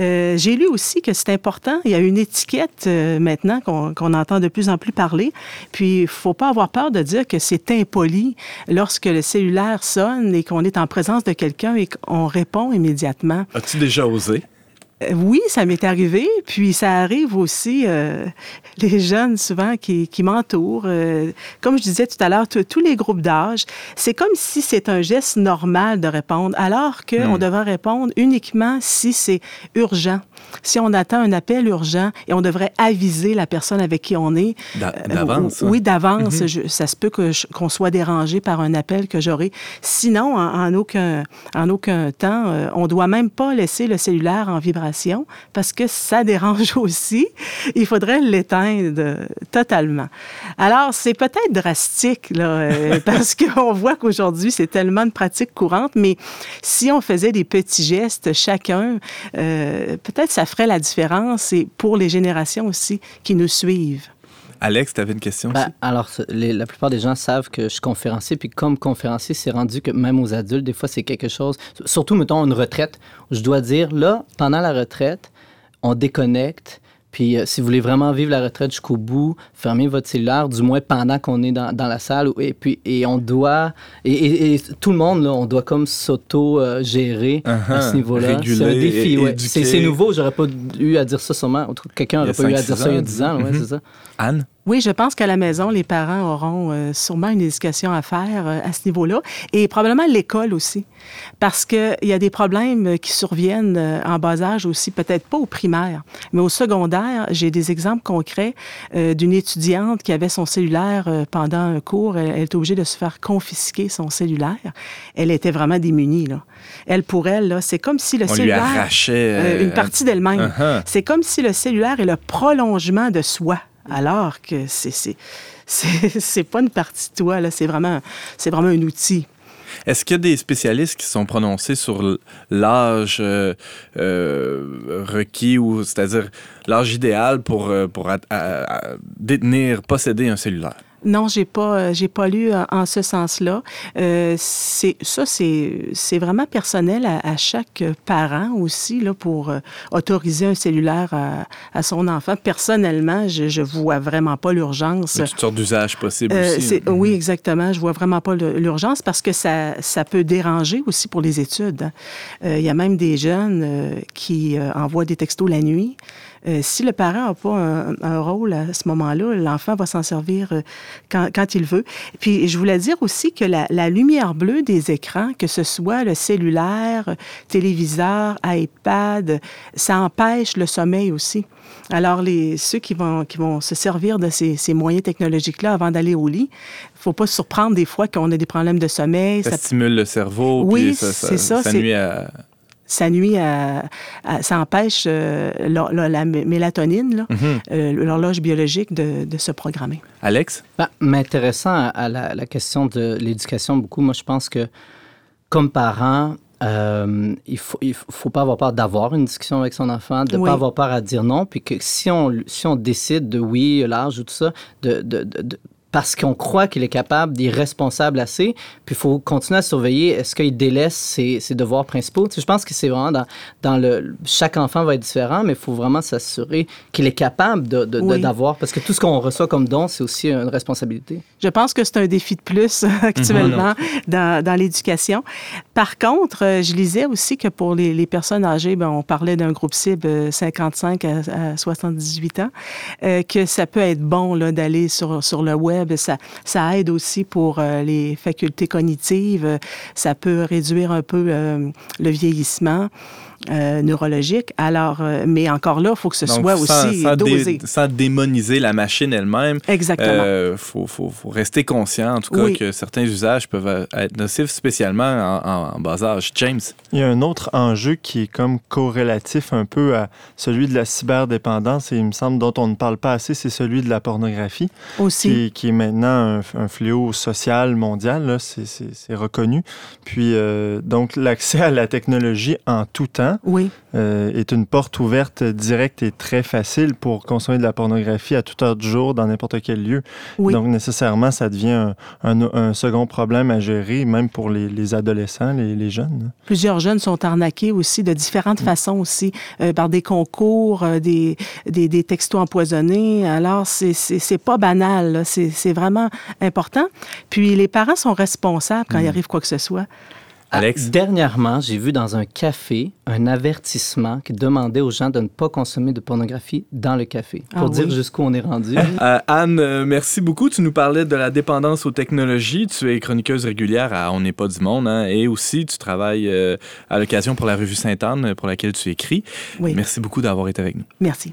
Euh, j'ai lu aussi que c'est important. Il y a une étiquette euh, maintenant qu'on entend de plus en plus parler. Puis, il faut pas avoir peur de dire que c'est impoli lorsque le cellulaire sonne et qu'on est en présence de quelqu'un et qu'on répond immédiatement. As-tu déjà osé? Euh, Oui, ça m'est arrivé. Puis ça arrive aussi, euh, les jeunes souvent qui, qui m'entourent. euh, comme je disais tout à l'heure, tous- les groupes d'âge, c'est comme si c'est un geste normal de répondre, alors qu'on devrait répondre uniquement si c'est urgent. Si on attend un appel urgent et on devrait aviser la personne avec qui on est. D'a- euh, d'avance, hein? oui, d'avance. Je- Ça se peut qu'on soit dérangé par un appel que j'aurai. Sinon, en, en aucun, en aucun temps, on doit même pas laisser le cellulaire en vibration parce que ça dérange <laughs> aussi. Il faudrait l'éteindre totalement. Alors, c'est peut-être drastique, là, euh, <laughs> parce qu'on voit qu'aujourd'hui, c'est tellement de pratiques courantes, mais si on faisait des petits gestes chacun, euh, peut-être ça ferait la différence et pour les générations aussi qui nous suivent. Alex, tu avais une question Ben, aussi? alors, les- la plupart des gens savent que je suis conférencier, puis comme conférencier, c'est rendu que même aux adultes, des fois, c'est quelque chose, surtout, mettons, une retraite, où je dois dire, là, pendant la retraite, on déconnecte, puis euh, si vous voulez vraiment vivre la retraite jusqu'au bout, fermez votre cellulaire, du moins pendant qu'on est dans, dans la salle, et puis et on doit, et, et- et tout le monde, là, on doit comme s'auto-gérer à Uh-huh. ce niveau-là. C'est un défi, ouais. C'est nouveau, j'aurais pas eu à dire ça sûrement, quelqu'un Il y a n'aurait pas eu à 5-6 dire ça il y a ans, 10 ans, ouais, Mhm. c'est ça. Anne? Oui, je pense qu'à la maison, les parents auront euh, sûrement une éducation à faire euh, à ce niveau-là et probablement l'école aussi. Parce qu'il y a des problèmes qui surviennent euh, en bas âge aussi, peut-être pas au primaire, mais au secondaire. J'ai des exemples concrets d'une étudiante qui avait son cellulaire pendant un cours. Elle, elle était obligée de se faire confisquer son cellulaire. Elle était vraiment démunie. Là. Elle, pour elle, là, c'est comme si le On lui cellulaire... arrachait... une partie d'elle-même. Uh-huh. C'est comme si le cellulaire est le prolongement de soi, alors que c'est <laughs> c'est pas une partie de toi c'est vraiment vraiment un outil. Est-ce qu'il y a des spécialistes qui sont prononcés sur l'âge euh, euh, requis, ou c'est-à-dire l'âge idéal pour, euh, pour détenir, posséder un cellulaire? Non, j'ai pas euh, j'ai pas lu en, en ce sens-là. Euh, c'est ça c'est c'est vraiment personnel à, à chaque parent aussi là pour euh, autoriser un cellulaire à, à son enfant. Personnellement, je je vois vraiment pas l'urgence. Toutes sortes d'usages possibles Euh, aussi. Oui, exactement. Je vois vraiment pas l'urgence parce que ça, ça peut déranger aussi pour les études. hein. Euh, Il y a même des jeunes euh, qui euh, envoient des textos la nuit. Euh, si le parent n'a pas un, un rôle à ce moment-là, l'enfant va s'en servir euh, quand, quand il veut. Puis je voulais dire aussi que la, la lumière bleue des écrans, que ce soit le cellulaire, téléviseur, iPad, ça empêche le sommeil aussi. Alors, les, ceux qui vont, qui vont se servir de ces, ces moyens technologiques-là avant d'aller au lit, il ne faut pas se surprendre des fois qu'on a des problèmes de sommeil. Ça, Ça, stimule le cerveau, Oui, ça, ça, c'est ça, ça c'est- nuit à... ça nuit à, à- ça empêche euh, la, la- la mélatonine, là, Mhm. euh, l'horloge biologique, de, de se programmer. Alex? Ben, m'intéressant à, à la, la question de l'éducation beaucoup, moi je pense que comme parent, euh, il faut, il faut pas avoir peur d'avoir une discussion avec son enfant, de ne Oui. pas avoir peur à dire non, puis que si on, si on décide de oui, l'âge ou tout ça, de, de- de- de- parce qu'on croit qu'il est capable, il est responsable assez, puis il faut continuer à surveiller, est-ce qu'il délaisse ses, ses devoirs principaux? Tu sais, je pense que c'est vraiment dans, dans le... Chaque enfant va être différent, mais il faut vraiment s'assurer qu'il est capable de- de- de- Oui. d'avoir, parce que tout ce qu'on reçoit comme don, c'est aussi une responsabilité. Je pense que c'est un défi de plus <laughs> actuellement dans, dans l'éducation. Par contre, euh, je lisais aussi que pour les, les personnes âgées, ben, on parlait d'un groupe cible euh, 55 à, à 78 ans, euh, que ça peut être bon d'aller sur, sur le web. Ça, ça aide aussi pour euh, les facultés cognitives. Ça peut réduire un peu euh, le vieillissement. Euh, neurologique. Alors, euh, mais encore là, il faut que ce Donc, soit sans, aussi sans dé- dosé. sans démoniser la machine elle-même, Exactement. il faut, faut- faut rester conscient, en tout cas, Oui. que certains usages peuvent être nocifs, spécialement en, en- en bas âge. James, Il y a un autre enjeu qui est comme corrélatif un peu à celui de la cyberdépendance et il me semble dont on ne parle pas assez, c'est celui de la pornographie, aussi. qui, est- qui est maintenant un, un fléau social mondial, c'est- reconnu. Puis euh, donc l'accès à la technologie en tout temps Oui. euh, est une porte ouverte directe et très facile pour consommer de la pornographie à toute heure du jour dans n'importe quel lieu. Oui. Donc nécessairement, ça devient un, un- un second problème à gérer, même pour les, les adolescents, les, les jeunes. Plusieurs jeunes sont arnaqués aussi de différentes façons aussi, euh, par des concours, euh, des, des, des textos empoisonnés. Alors, c'est- pas banal, c'est c'est vraiment important. Puis, les parents sont responsables quand il arrive quoi que ce soit. Alex? Ah, dernièrement, j'ai vu dans un café un avertissement qui demandait aux gens de ne pas consommer de pornographie dans le café. Pour Ah dire oui? jusqu'où on est rendu. <laughs> Euh, Anne, euh, merci beaucoup. Tu nous parlais de la dépendance aux technologies. Tu es chroniqueuse régulière à On n'est pas du monde hein, et aussi tu travailles euh, à l'occasion pour la revue Sainte-Anne pour laquelle tu écris. Oui, Merci beaucoup d'avoir été avec nous. merci.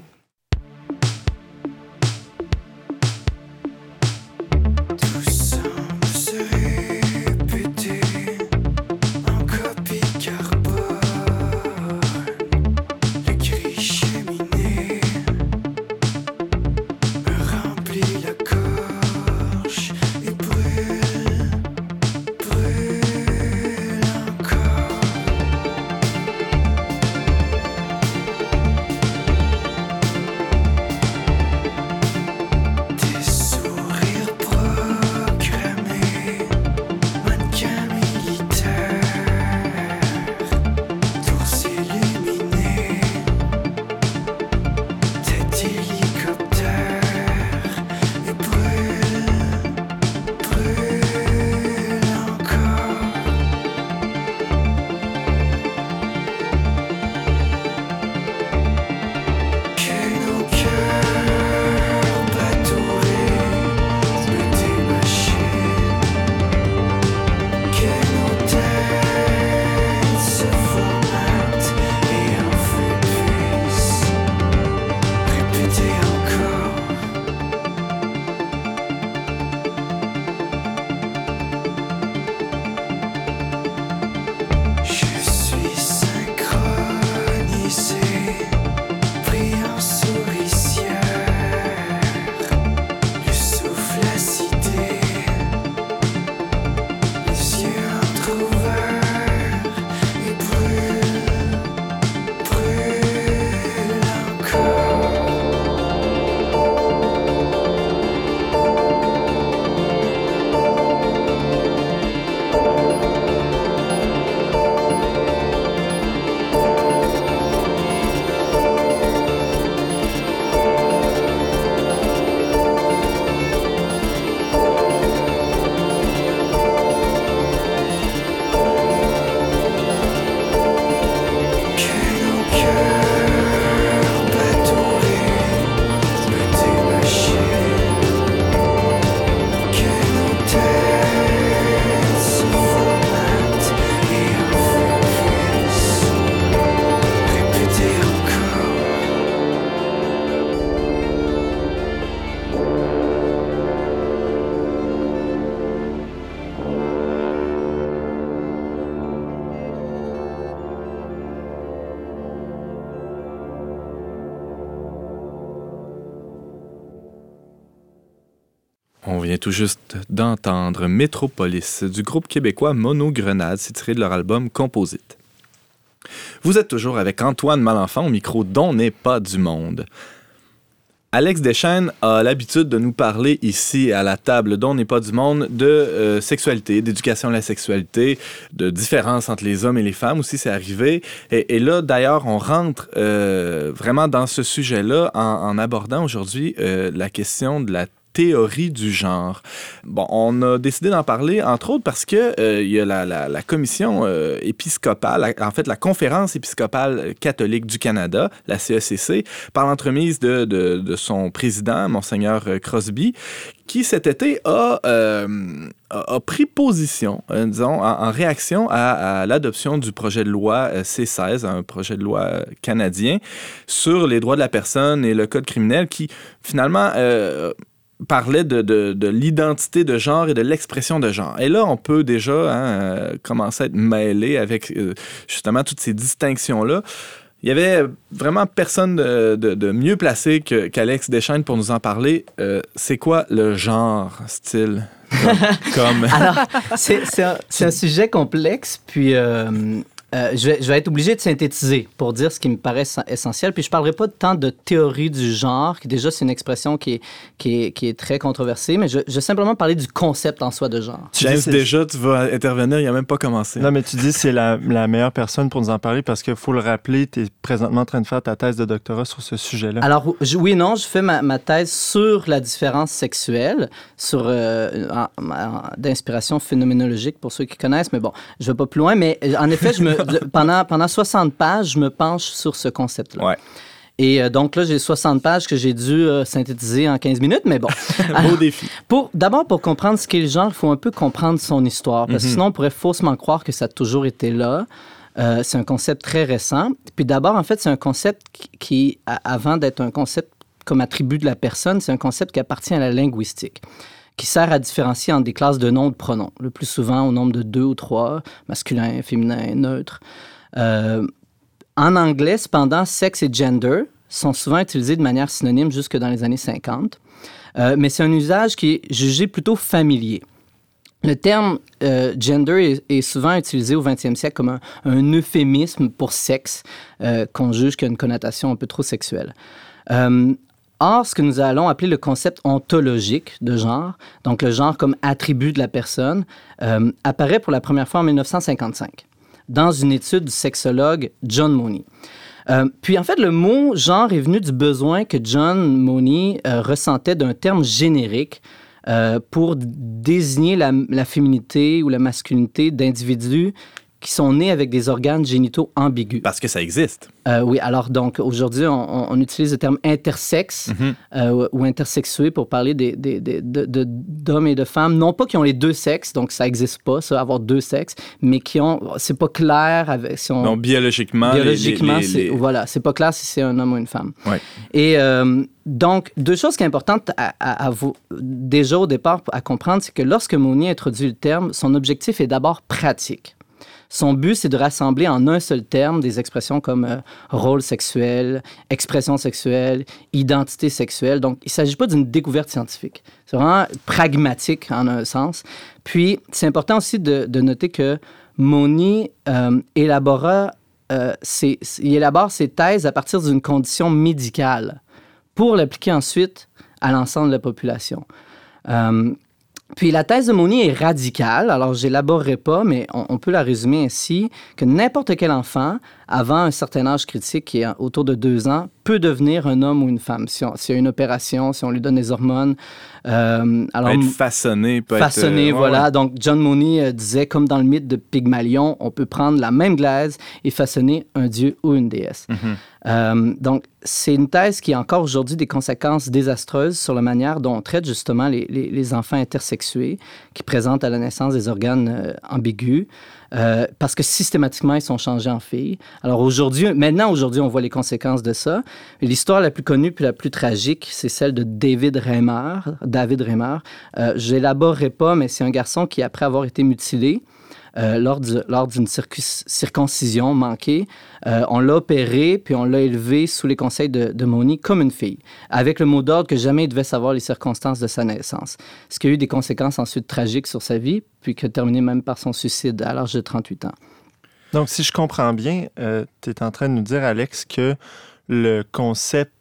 Tout juste d'entendre Métropolis du groupe québécois Mono Grenade, c'est tiré de leur album Composite. Vous êtes toujours avec Antoine Malenfant au micro dont n'est pas du monde. Alex Deschaines a l'habitude de nous parler ici à la table dont n'est pas du monde de euh, sexualité, d'éducation à la sexualité, de différence entre les hommes et les femmes aussi, c'est arrivé. Et, là, d'ailleurs, on rentre euh, vraiment dans ce sujet-là en, en abordant aujourd'hui euh, la question de la théorie du genre. Bon, on a décidé d'en parler, entre autres, parce que euh, il y a la, commission euh, épiscopale, en fait, la conférence épiscopale catholique du Canada, la CECC, par l'entremise de, son président, Monseigneur euh, Crosby, qui cet été a, euh, pris position, euh, disons, en, réaction à, l'adoption du projet de loi euh, C16, un projet de loi euh, canadien, sur les droits de la personne et le code criminel, qui finalement euh, parlait de, de- de l'identité de genre et de l'expression de genre. Et là, on peut déjà hein, euh, commencer à être mêlé avec euh, justement toutes ces distinctions-là. Il y avait vraiment personne de, de- de mieux placé qu'Alex Deschaines pour nous en parler. Euh, c'est quoi le genre, style? <laughs> Comme, comme- Alors, c'est un, un sujet complexe, puis euh, euh, je, vais, je vais être obligé de synthétiser pour dire ce qui me paraît essen- essentiel. Puis je ne parlerai pas tant de théorie du genre, qui déjà c'est une expression qui est, qui est, qui est très controversée, mais je, je vais simplement parler du concept en soi de genre. Tu James, déjà, tu vas intervenir, il n'a même pas commencé. Non, mais tu dis que c'est la, la meilleure personne pour nous en parler parce qu'il faut le rappeler, tu es présentement en train de faire ta thèse de doctorat sur ce sujet-là. Alors, je- oui et non, je fais ma, ma thèse sur la différence sexuelle, sur euh, d'inspiration phénoménologique pour ceux qui connaissent, mais bon, je vais pas plus loin. Mais en effet, je me, pendant, pendant 60 pages, je me penche sur ce concept-là. Ouais. Et euh, donc là, j'ai 60 pages que j'ai dû euh, synthétiser en 15 minutes, mais bon. <laughs> Beau défi. <laughs> Pour, d'abord, pour comprendre ce qu'est le genre, il faut un peu comprendre son histoire, parce que Mhm. sinon, on pourrait faussement croire que ça a toujours été là. Euh, c'est un concept très récent. Puis d'abord, en fait, c'est un concept qui, avant d'être un concept comme attribut de la personne, c'est un concept qui appartient à la linguistique, qui sert à différencier entre des classes de noms de pronoms, le plus souvent au nombre de deux ou trois, masculin, féminin, neutre. Euh, en anglais, cependant, sexe et gender sont souvent utilisés de manière synonyme jusque dans les années 50. Euh, mais c'est un usage qui est jugé plutôt familier. Le terme euh, gender est, souvent utilisé au 20e siècle comme un, euphémisme pour sexe, qu'on juge qui a une connotation un peu trop sexuelle. Or, ce que nous allons appeler le concept ontologique de genre, donc le genre comme attribut de la personne, euh, apparaît pour la première fois en 1955 dans une étude du sexologue John Mooney. Euh, puis en fait, le mot genre est venu du besoin que John Mooney euh, ressentait d'un terme générique euh, pour désigner la féminité ou la masculinité d'individus qui sont nés avec des organes génitaux ambigus. Parce que ça existe. Euh, oui, alors donc aujourd'hui, on, utilise le terme intersexe Mhm. euh, ou intersexué pour parler des, des- des- de- de- d'hommes et de femmes, non pas qui ont les deux sexes, donc ça n'existe pas, ça, avoir deux sexes, mais qui ont, c'est pas clair avec, si on, Donc, biologiquement, biologiquement, les- les- les- voilà, c'est pas clair si c'est un homme ou une femme. Ouais. Et euh, donc, deux choses qui sont importantes à, à- à vous, déjà au départ à comprendre, c'est que lorsque Mooney introduit le terme, son objectif est d'abord pratique. Son but, c'est de rassembler en un seul terme des expressions comme euh, rôle sexuel, expression sexuelle, identité sexuelle. Donc, il ne s'agit pas d'une découverte scientifique. C'est vraiment pragmatique en un sens. Puis, c'est important aussi de, noter que Moni euh, élabora, euh, ses- il élabore ses thèses à partir d'une condition médicale pour l'appliquer ensuite à l'ensemble de la population. Puis la thèse de Mooney est radicale, alors je l'élaborerai pas, mais on peut la résumer ainsi, que n'importe quel enfant, avant un certain âge critique, qui est autour de deux ans, peut devenir un homme ou une femme. Si on- S'il y a une opération, si on lui donne des hormones. euh, alors, peut être façonné, peut façonné, être, euh, voilà. ouais. Donc, John Mooney euh, disait, comme dans le mythe de Pygmalion, on peut prendre la même glaise et façonner un dieu ou une déesse. Mhm. Euh, donc, c'est une thèse qui a encore aujourd'hui des conséquences désastreuses sur la manière dont on traite justement les, les- les enfants intersexués qui présentent à la naissance des organes ambigus. Euh, parce que systématiquement, ils sont changés en filles. Alors aujourd'hui, maintenant, aujourd'hui, on voit les conséquences de ça. L'histoire la plus connue puis la plus tragique, c'est celle de David Reimer. David Reimer. Euh, je l'élaborerai pas, mais c'est un garçon qui, après avoir été mutilé, euh, lors du- lors d'une circoncision manquée. Euh, on l'a opéré, puis on l'a élevé sous les conseils de, de Moni comme une fille, avec le mot d'ordre que jamais il devait savoir les circonstances de sa naissance. Ce qui a eu des conséquences ensuite tragiques sur sa vie, puis qui a terminé même par son suicide à l'âge de 38 ans. Donc, si je comprends bien, tu es en train de nous dire, Alex, que le concept,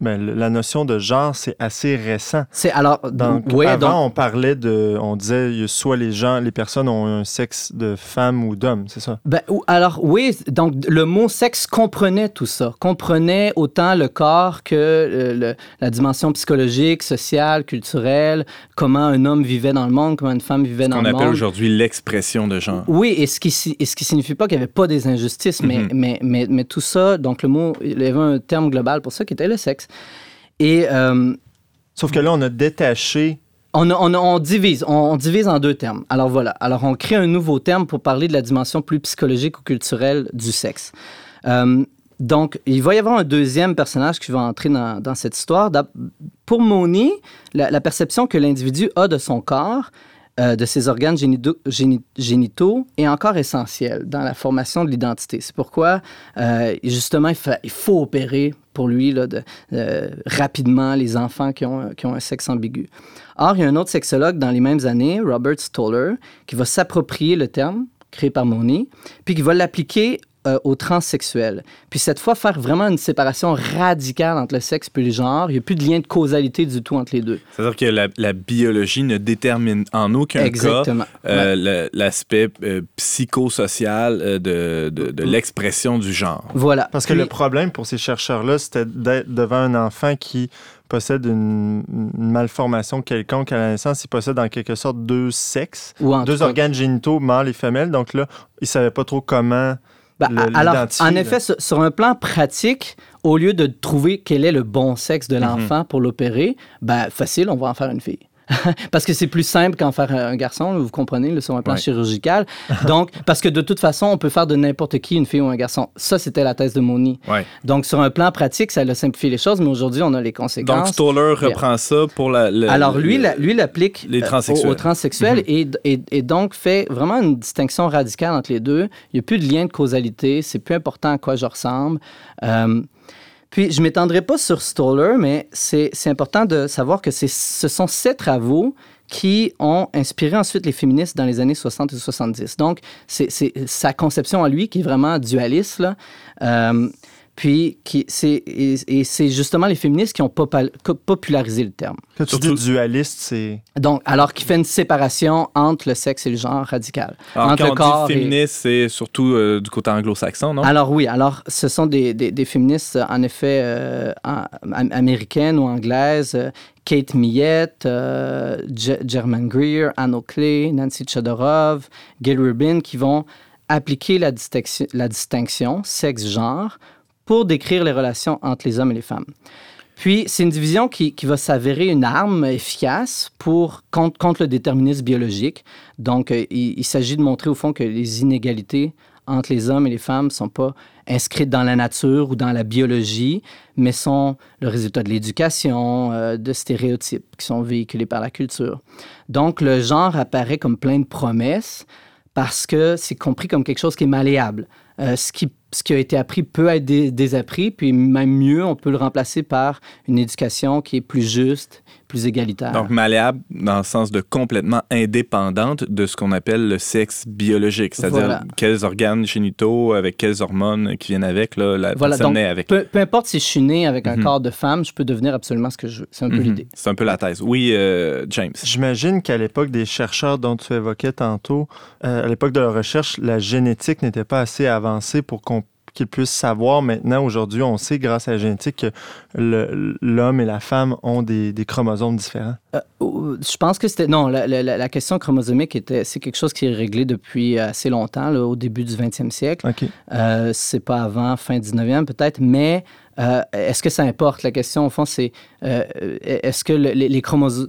le- la notion de genre, c'est assez récent. C'est alors, Donc, ouais, avant, donc- on parlait de. On disait, soit les gens, les personnes ont un sexe de femme ou d'homme, c'est ça? Ben, ou- alors oui, donc le mot sexe comprenait tout ça, comprenait autant le corps que euh, le- la dimension psychologique, sociale, culturelle, comment un homme vivait dans le monde, comment une femme vivait Ce dans qu'on le appelle monde. aujourd'hui l'expression de genre. Oui, et ce qui, et ce qui signifie pas qu'il n'y avait pas des injustices, mais, Mhm. mais, mais, mais tout ça, donc le mot, il y avait un terme global pour ça qui était le sexe. Et euh, Sauf que là, on a détaché. on, a- on a- on divise, on, on divise en deux termes. Alors voilà, alors on crée un nouveau terme pour parler de la dimension plus psychologique ou culturelle du sexe. Euh, donc, il va y avoir un deuxième personnage qui va entrer dans, dans cette histoire. Pour Moni, la, la perception que l'individu a de son corps, euh, de ses organes génitaux, géni- génitaux est encore essentielle dans la formation de l'identité. C'est pourquoi, euh, justement, il faut opérer pour lui là, de- euh, rapidement les enfants qui ont, qui ont un sexe ambigu. Or, il y a un autre sexologue dans les mêmes années, Robert Stoller, qui va s'approprier le terme créé par Moni, puis qui va l'appliquer euh, aux transsexuels. Puis cette fois, faire vraiment une séparation radicale entre le sexe et le genre. Il n'y a plus de lien de causalité du tout entre les deux. C'est-à-dire que la, la biologie ne détermine en aucun cas Exactement. euh, le- l'aspect euh, psychosocial euh, de, de- de l'expression du genre. Voilà. Parce que Puis- le problème pour ces chercheurs-là, c'était d'être devant un enfant qui possède une, une malformation quelconque à la naissance. Il possède en quelque sorte deux sexes, ou deux cas- organes génitaux, mâles et femelles. Donc là, ils ne savaient pas trop comment Ben, le- alors, en effet, sur, un plan pratique, au lieu de trouver quel est le bon sexe Mhm. de l'enfant pour l'opérer, ben facile, on va en faire une fille. <laughs> parce que c'est plus simple qu'en faire un garçon, vous comprenez, sur un plan Ouais. chirurgical. <laughs> Donc, parce que de toute façon, on peut faire de n'importe qui une fille ou un garçon. Ça, c'était la thèse de Moni. Ouais. Donc, sur un plan pratique, ça a simplifié les choses, mais aujourd'hui, on a les Donc, conséquences. Stoller reprend ça pour la. le- Alors, lui, la- lui l'applique les euh, transsexuels. aux, aux transsexuels et, et- et donc fait vraiment une distinction radicale entre les deux. Il n'y a plus de lien de causalité, c'est plus important à quoi je ressemble. Euh, puis, je ne m'étendrai pas sur Stoller, mais c'est important de savoir que ce sont ces travaux qui ont inspiré ensuite les féministes dans les années 60 et 70. Donc, c'est c'est sa conception à lui qui est vraiment dualiste. Là. Euh, puis, qui, c'est, et, et c'est justement les féministes qui ont popa- popularisé le terme. Quand tu Surtout- dis dualiste, c'est. Donc, alors qu'il fait une séparation entre le sexe et le genre radical. Alors, entre quand le on corps dit et- féministe, c'est surtout euh, du côté anglo-saxon, non? Alors oui, alors ce sont des, des- des féministes en effet euh, américaines ou anglaises, euh, Kate Millett, euh, Je- Germaine Greer, Anne Oakley, Nancy Chodorov, Gail Rubin, qui vont appliquer la distinction, la distinction sexe-genre pour décrire les relations entre les hommes et les femmes. Puis, c'est une division qui, qui va s'avérer une arme efficace pour, contre, contre le déterminisme biologique. Donc, euh, il, s'agit de montrer au fond que les inégalités entre les hommes et les femmes ne sont pas inscrites dans la nature ou dans la biologie, mais sont le résultat de l'éducation, euh, de stéréotypes qui sont véhiculés par la culture. Donc, le genre apparaît comme plein de promesses parce que c'est compris comme quelque chose qui est malléable. Euh, ce, qui, ce qui a été appris peut être dé- désappris, puis même mieux, on peut le remplacer par une éducation qui est plus juste, plus égalitaire. Donc, malléable dans le sens de complètement indépendante de ce qu'on appelle le sexe biologique, c'est-à-dire Voilà. quels organes génitaux, avec quelles hormones qui viennent avec, là, la Voilà, personne donc, naît avec. peu, peu importe si je suis né avec un Mhm. corps de femme, je peux devenir absolument ce que je veux. C'est un peu Mhm. l'idée. C'est un peu la thèse. Oui, euh, James. J'imagine qu'à l'époque des chercheurs dont tu évoquais tantôt, euh, à l'époque de leur recherche, la génétique n'était pas assez avancée pour qu'on qu'ils puissent savoir maintenant, aujourd'hui, on sait grâce à la génétique que l'homme et la femme ont des, des chromosomes différents. Euh, je pense que c'était. Non, la, la- la question chromosomique, était, c'est quelque chose qui est réglé depuis assez longtemps, là, au début du 20e siècle. OK. Euh, c'est pas avant fin 19e peut-être, mais euh, est-ce que ça importe? La question, au fond, c'est euh, est-ce que le- les, les chromosomes.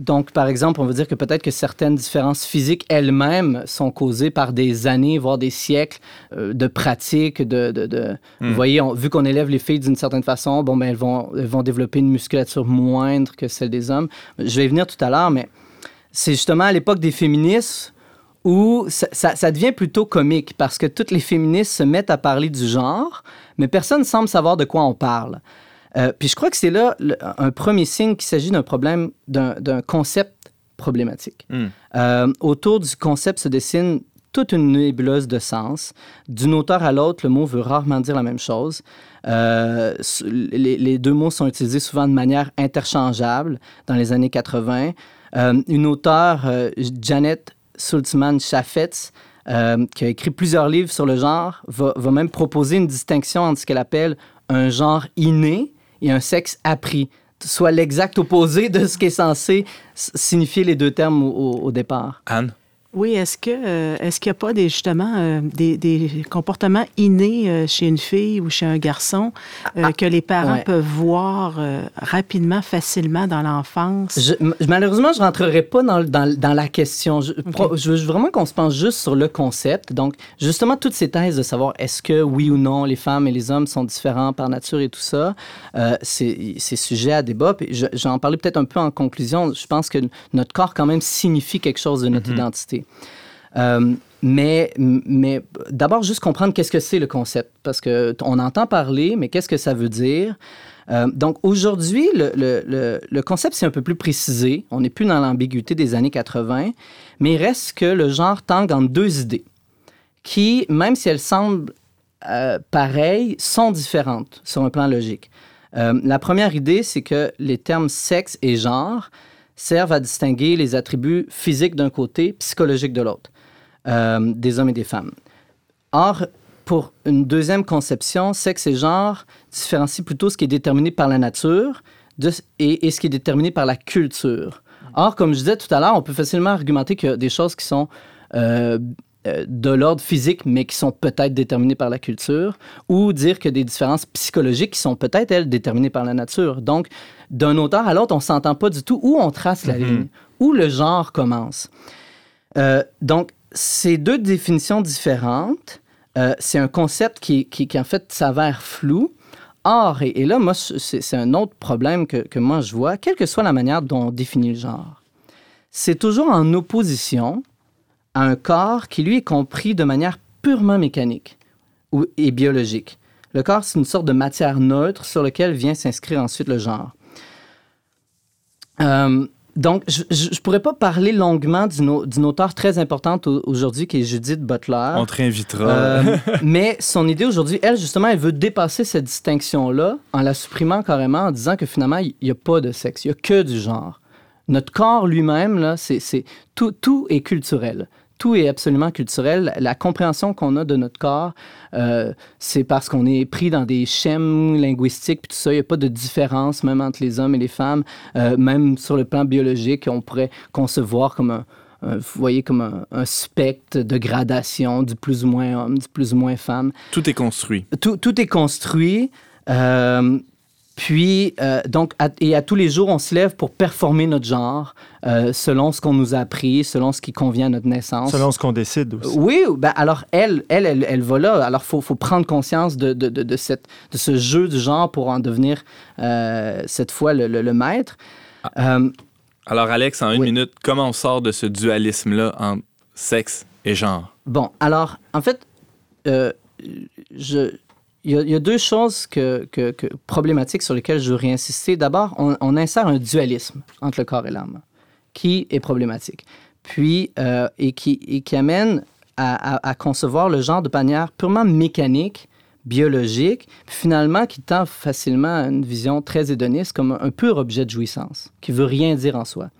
Donc, par exemple, on veut dire que peut-être que certaines différences physiques elles-mêmes sont causées par des années, voire des siècles euh, de pratiques, de... de- de- Hmm. Vous voyez, on- vu qu'on élève les filles d'une certaine façon, bon, ben, elles vont, elles vont développer une musculature moindre que celle des hommes. Je vais y venir tout à l'heure, mais c'est justement à l'époque des féministes où ça, ça- ça devient plutôt comique parce que toutes les féministes se mettent à parler du genre, mais personne ne semble savoir de quoi on parle. Euh, puis je crois que c'est là le- un premier signe qu'il s'agit d'un problème, d'un concept problématique. Hmm. Euh, autour du concept se dessine toute une nébuleuse de sens. D'une auteur à l'autre, le mot veut rarement dire la même chose. Euh, les, les deux mots sont utilisés souvent de manière interchangeable dans les années 80. Euh, une auteure, Janet Sultzman Chaffetz, euh, qui a écrit plusieurs livres sur le genre, va, va même proposer une distinction entre ce qu'elle appelle un genre inné et un sexe appris, soit l'exact opposé de ce qui est censé signifier les deux termes au- au départ. Anne? Oui, est-ce que euh, est-ce qu'il n'y a pas des justement euh, des, des comportements innés euh, chez une fille ou chez un garçon euh, que les parents ouais. peuvent voir euh, rapidement, facilement dans l'enfance? Je- malheureusement, je rentrerai pas dans, dans- dans la question. Je, pro- je veux vraiment qu'on se pense juste sur le concept. Donc, justement, toutes ces thèses de savoir est-ce que oui ou non les femmes et les hommes sont différents par nature et tout ça, euh, c'est c'est sujet à débat. Puis je- J'en parlais peut-être un peu en conclusion. Je pense que notre corps quand même signifie quelque chose de notre identité. Euh, mais mais d'abord, juste comprendre qu'est-ce que c'est le concept. Parce qu'on entend parler, mais qu'est-ce que ça veut dire? Euh, donc aujourd'hui, le, le- le- concept c'est un peu plus précisé. On n'est plus dans l'ambiguïté des années 80, mais il reste que le genre tangue entre deux idées qui, même si elles semblent euh, pareilles, sont différentes sur un plan logique. La première idée, c'est que les termes sexe et genre servent à distinguer les attributs physiques d'un côté, psychologiques de l'autre, euh, des hommes et des femmes. Or, pour une deuxième conception, sexe et genre différencient plutôt ce qui est déterminé par la nature et, ce qui est déterminé par la culture. Or, comme je disais tout à l'heure, on peut facilement argumenter a des choses qui sont euh, de l'ordre physique, mais qui sont peut-être déterminées par la culture, ou dire que des différences psychologiques qui sont peut-être, elles, déterminées par la nature. Donc, d'un auteur à l'autre, on ne s'entend pas du tout où on trace la ligne, où le genre commence. Euh, donc, ces deux définitions différentes, euh, c'est un concept qui, qui, qui, en fait, s'avère flou. Or, et, et là, moi, c'est c'est un autre problème que, que moi je vois, quelle que soit la manière dont on définit le genre. C'est toujours en opposition à un corps qui, lui, est compris de manière purement mécanique ou, et biologique. Le corps, c'est une sorte de matière neutre sur laquelle vient s'inscrire ensuite le genre. Euh, donc, je ne pourrais pas parler longuement d'une au- d'une auteure très importante au- aujourd'hui qui est Judith Butler. On te réinvitera. Euh, <laughs> mais son idée aujourd'hui, elle, justement, elle veut dépasser cette distinction-là en la supprimant carrément en disant que finalement, il n'y a pas de sexe, il n'y a que du genre. Notre corps lui-même, là, c'est, c'est- tout, tout est culturel. Tout est absolument culturel. La compréhension qu'on a de notre corps, euh, c'est parce qu'on est pris dans des schèmes linguistiques, puis tout ça. Il n'y a pas de différence, même entre les hommes et les femmes. Euh, même sur le plan biologique, on pourrait concevoir comme un, un- vous voyez, comme un, un spectre de gradation du plus ou moins homme, du plus ou moins femme. Tout est construit. Tout, tout est construit. euh, puis, euh, donc, à- et à tous les jours, on se lève pour performer notre genre euh, selon ce qu'on nous a appris, selon ce qui convient à notre naissance. Selon ce qu'on décide aussi. Oui, ben alors elle, elle, elle, elle va là. Alors, il faut, faut prendre conscience de, de, de, de cette, de ce jeu du genre pour en devenir, euh, cette fois, le, le- le maître. Euh, Alors, Alex, en une Oui. minute, comment on sort de ce dualisme-là entre sexe et genre? Bon, alors, en fait, euh, je, il y, a- deux choses que, que- que- problématiques sur lesquelles je veux réinsister. D'abord, on, insère un dualisme entre le corps et l'âme, qui est problématique. Puis, euh, et, qui, amène à, concevoir le genre de manière purement mécanique, biologique, puis finalement qui tend facilement à une vision très hédoniste comme un, pur objet de jouissance, qui veut rien dire en soi.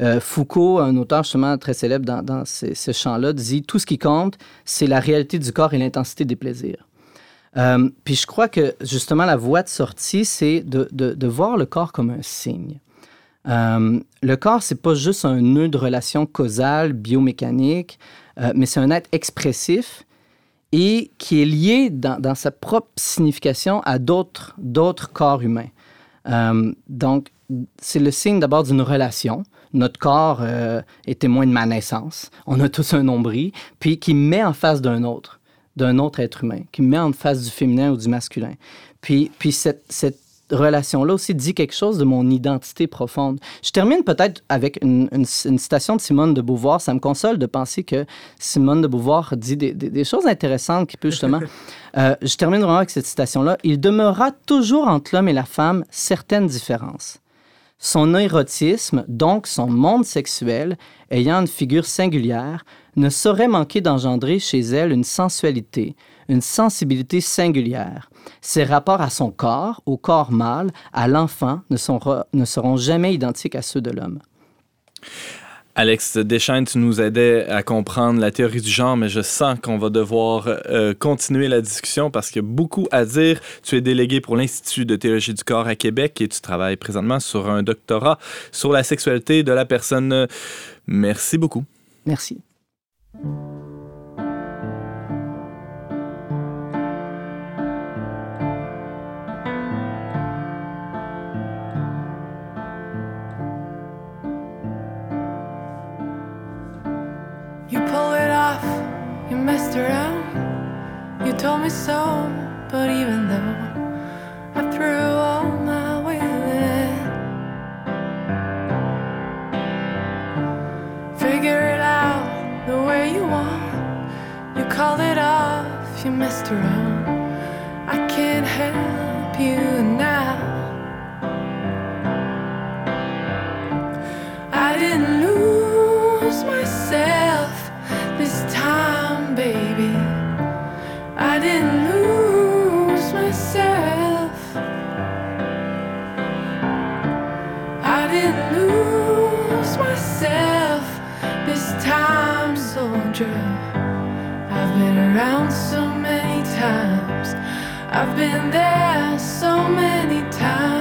Euh, Foucault, un auteur justement très célèbre dans, dans ce champ-là, dit tout ce qui compte, c'est la réalité du corps et l'intensité des plaisirs. Euh, puis je crois que justement la voie de sortie, c'est de, de- voir le corps comme un signe. Euh, le corps, c'est pas juste un nœud de relation causale, biomécanique, euh, mais c'est un être expressif et qui est lié dans, dans sa propre signification à d'autres d'autres corps humains. Donc, c'est le signe d'abord d'une relation. Notre corps est témoin de ma naissance. On a tous un nombril, puis qui me met en face d'un autre, d'un autre être humain, qui me met en face du féminin ou du masculin. Puis, puis cette, cette, relation-là aussi dit quelque chose de mon identité profonde. Je termine peut-être avec une, une- une citation de Simone de Beauvoir. Ça me console de penser que Simone de Beauvoir dit des, des- des choses intéressantes qui peut justement... <laughs> Euh, je termine vraiment avec cette citation-là. Il demeurera toujours entre l'homme et la femme certaines différences. Son érotisme, donc son monde sexuel, ayant une figure singulière, ne saurait manquer d'engendrer chez elle une sensualité, une sensibilité singulière. Ses rapports à son corps, au corps mâle, à l'enfant, ne, ne seront jamais identiques à ceux de l'homme. Alex Deschaines, tu nous aidais à comprendre la théorie du genre, mais je sens qu'on va devoir euh, continuer la discussion parce qu'il y a beaucoup à dire. Tu es délégué pour l'Institut de théologie du corps à Québec et tu travailles présentement sur un doctorat sur la sexualité de la personne. Merci beaucoup. Merci. You pull it off, you messed around. You told me so, but even though I threw all my weight in, figure it out the way you want. You called it off, you messed around. I can't help you now. I've been there so many times.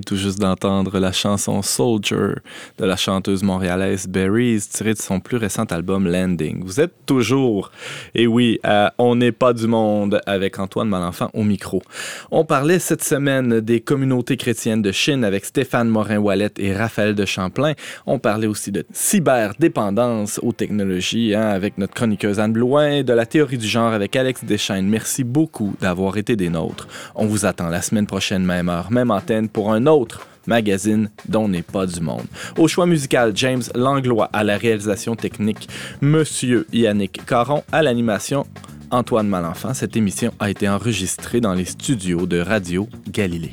Tout juste d'entendre la chanson Soldier de la chanteuse montréalaise Berries, tirée de son plus récent album Landing. Vous êtes toujours, et oui, On n'est pas du monde avec Antoine Malenfant au micro. On parlait cette semaine des communautés chrétiennes de Chine avec Stéphane Morin-Wallet et Raphaël de Champlain. On parlait aussi de cyberdépendance aux technologies hein, avec notre chroniqueuse Anne Blouin, de la théorie du genre avec Alex Deschaines. Merci beaucoup d'avoir été des nôtres. On vous attend la semaine prochaine, même heure, même antenne, pour un autre magazine dont n'est pas du monde. Au choix musical, James Langlois à la réalisation technique, Monsieur Yannick Caron à l'animation, Antoine Malenfant. Cette émission a été enregistrée dans les studios de Radio Galilée.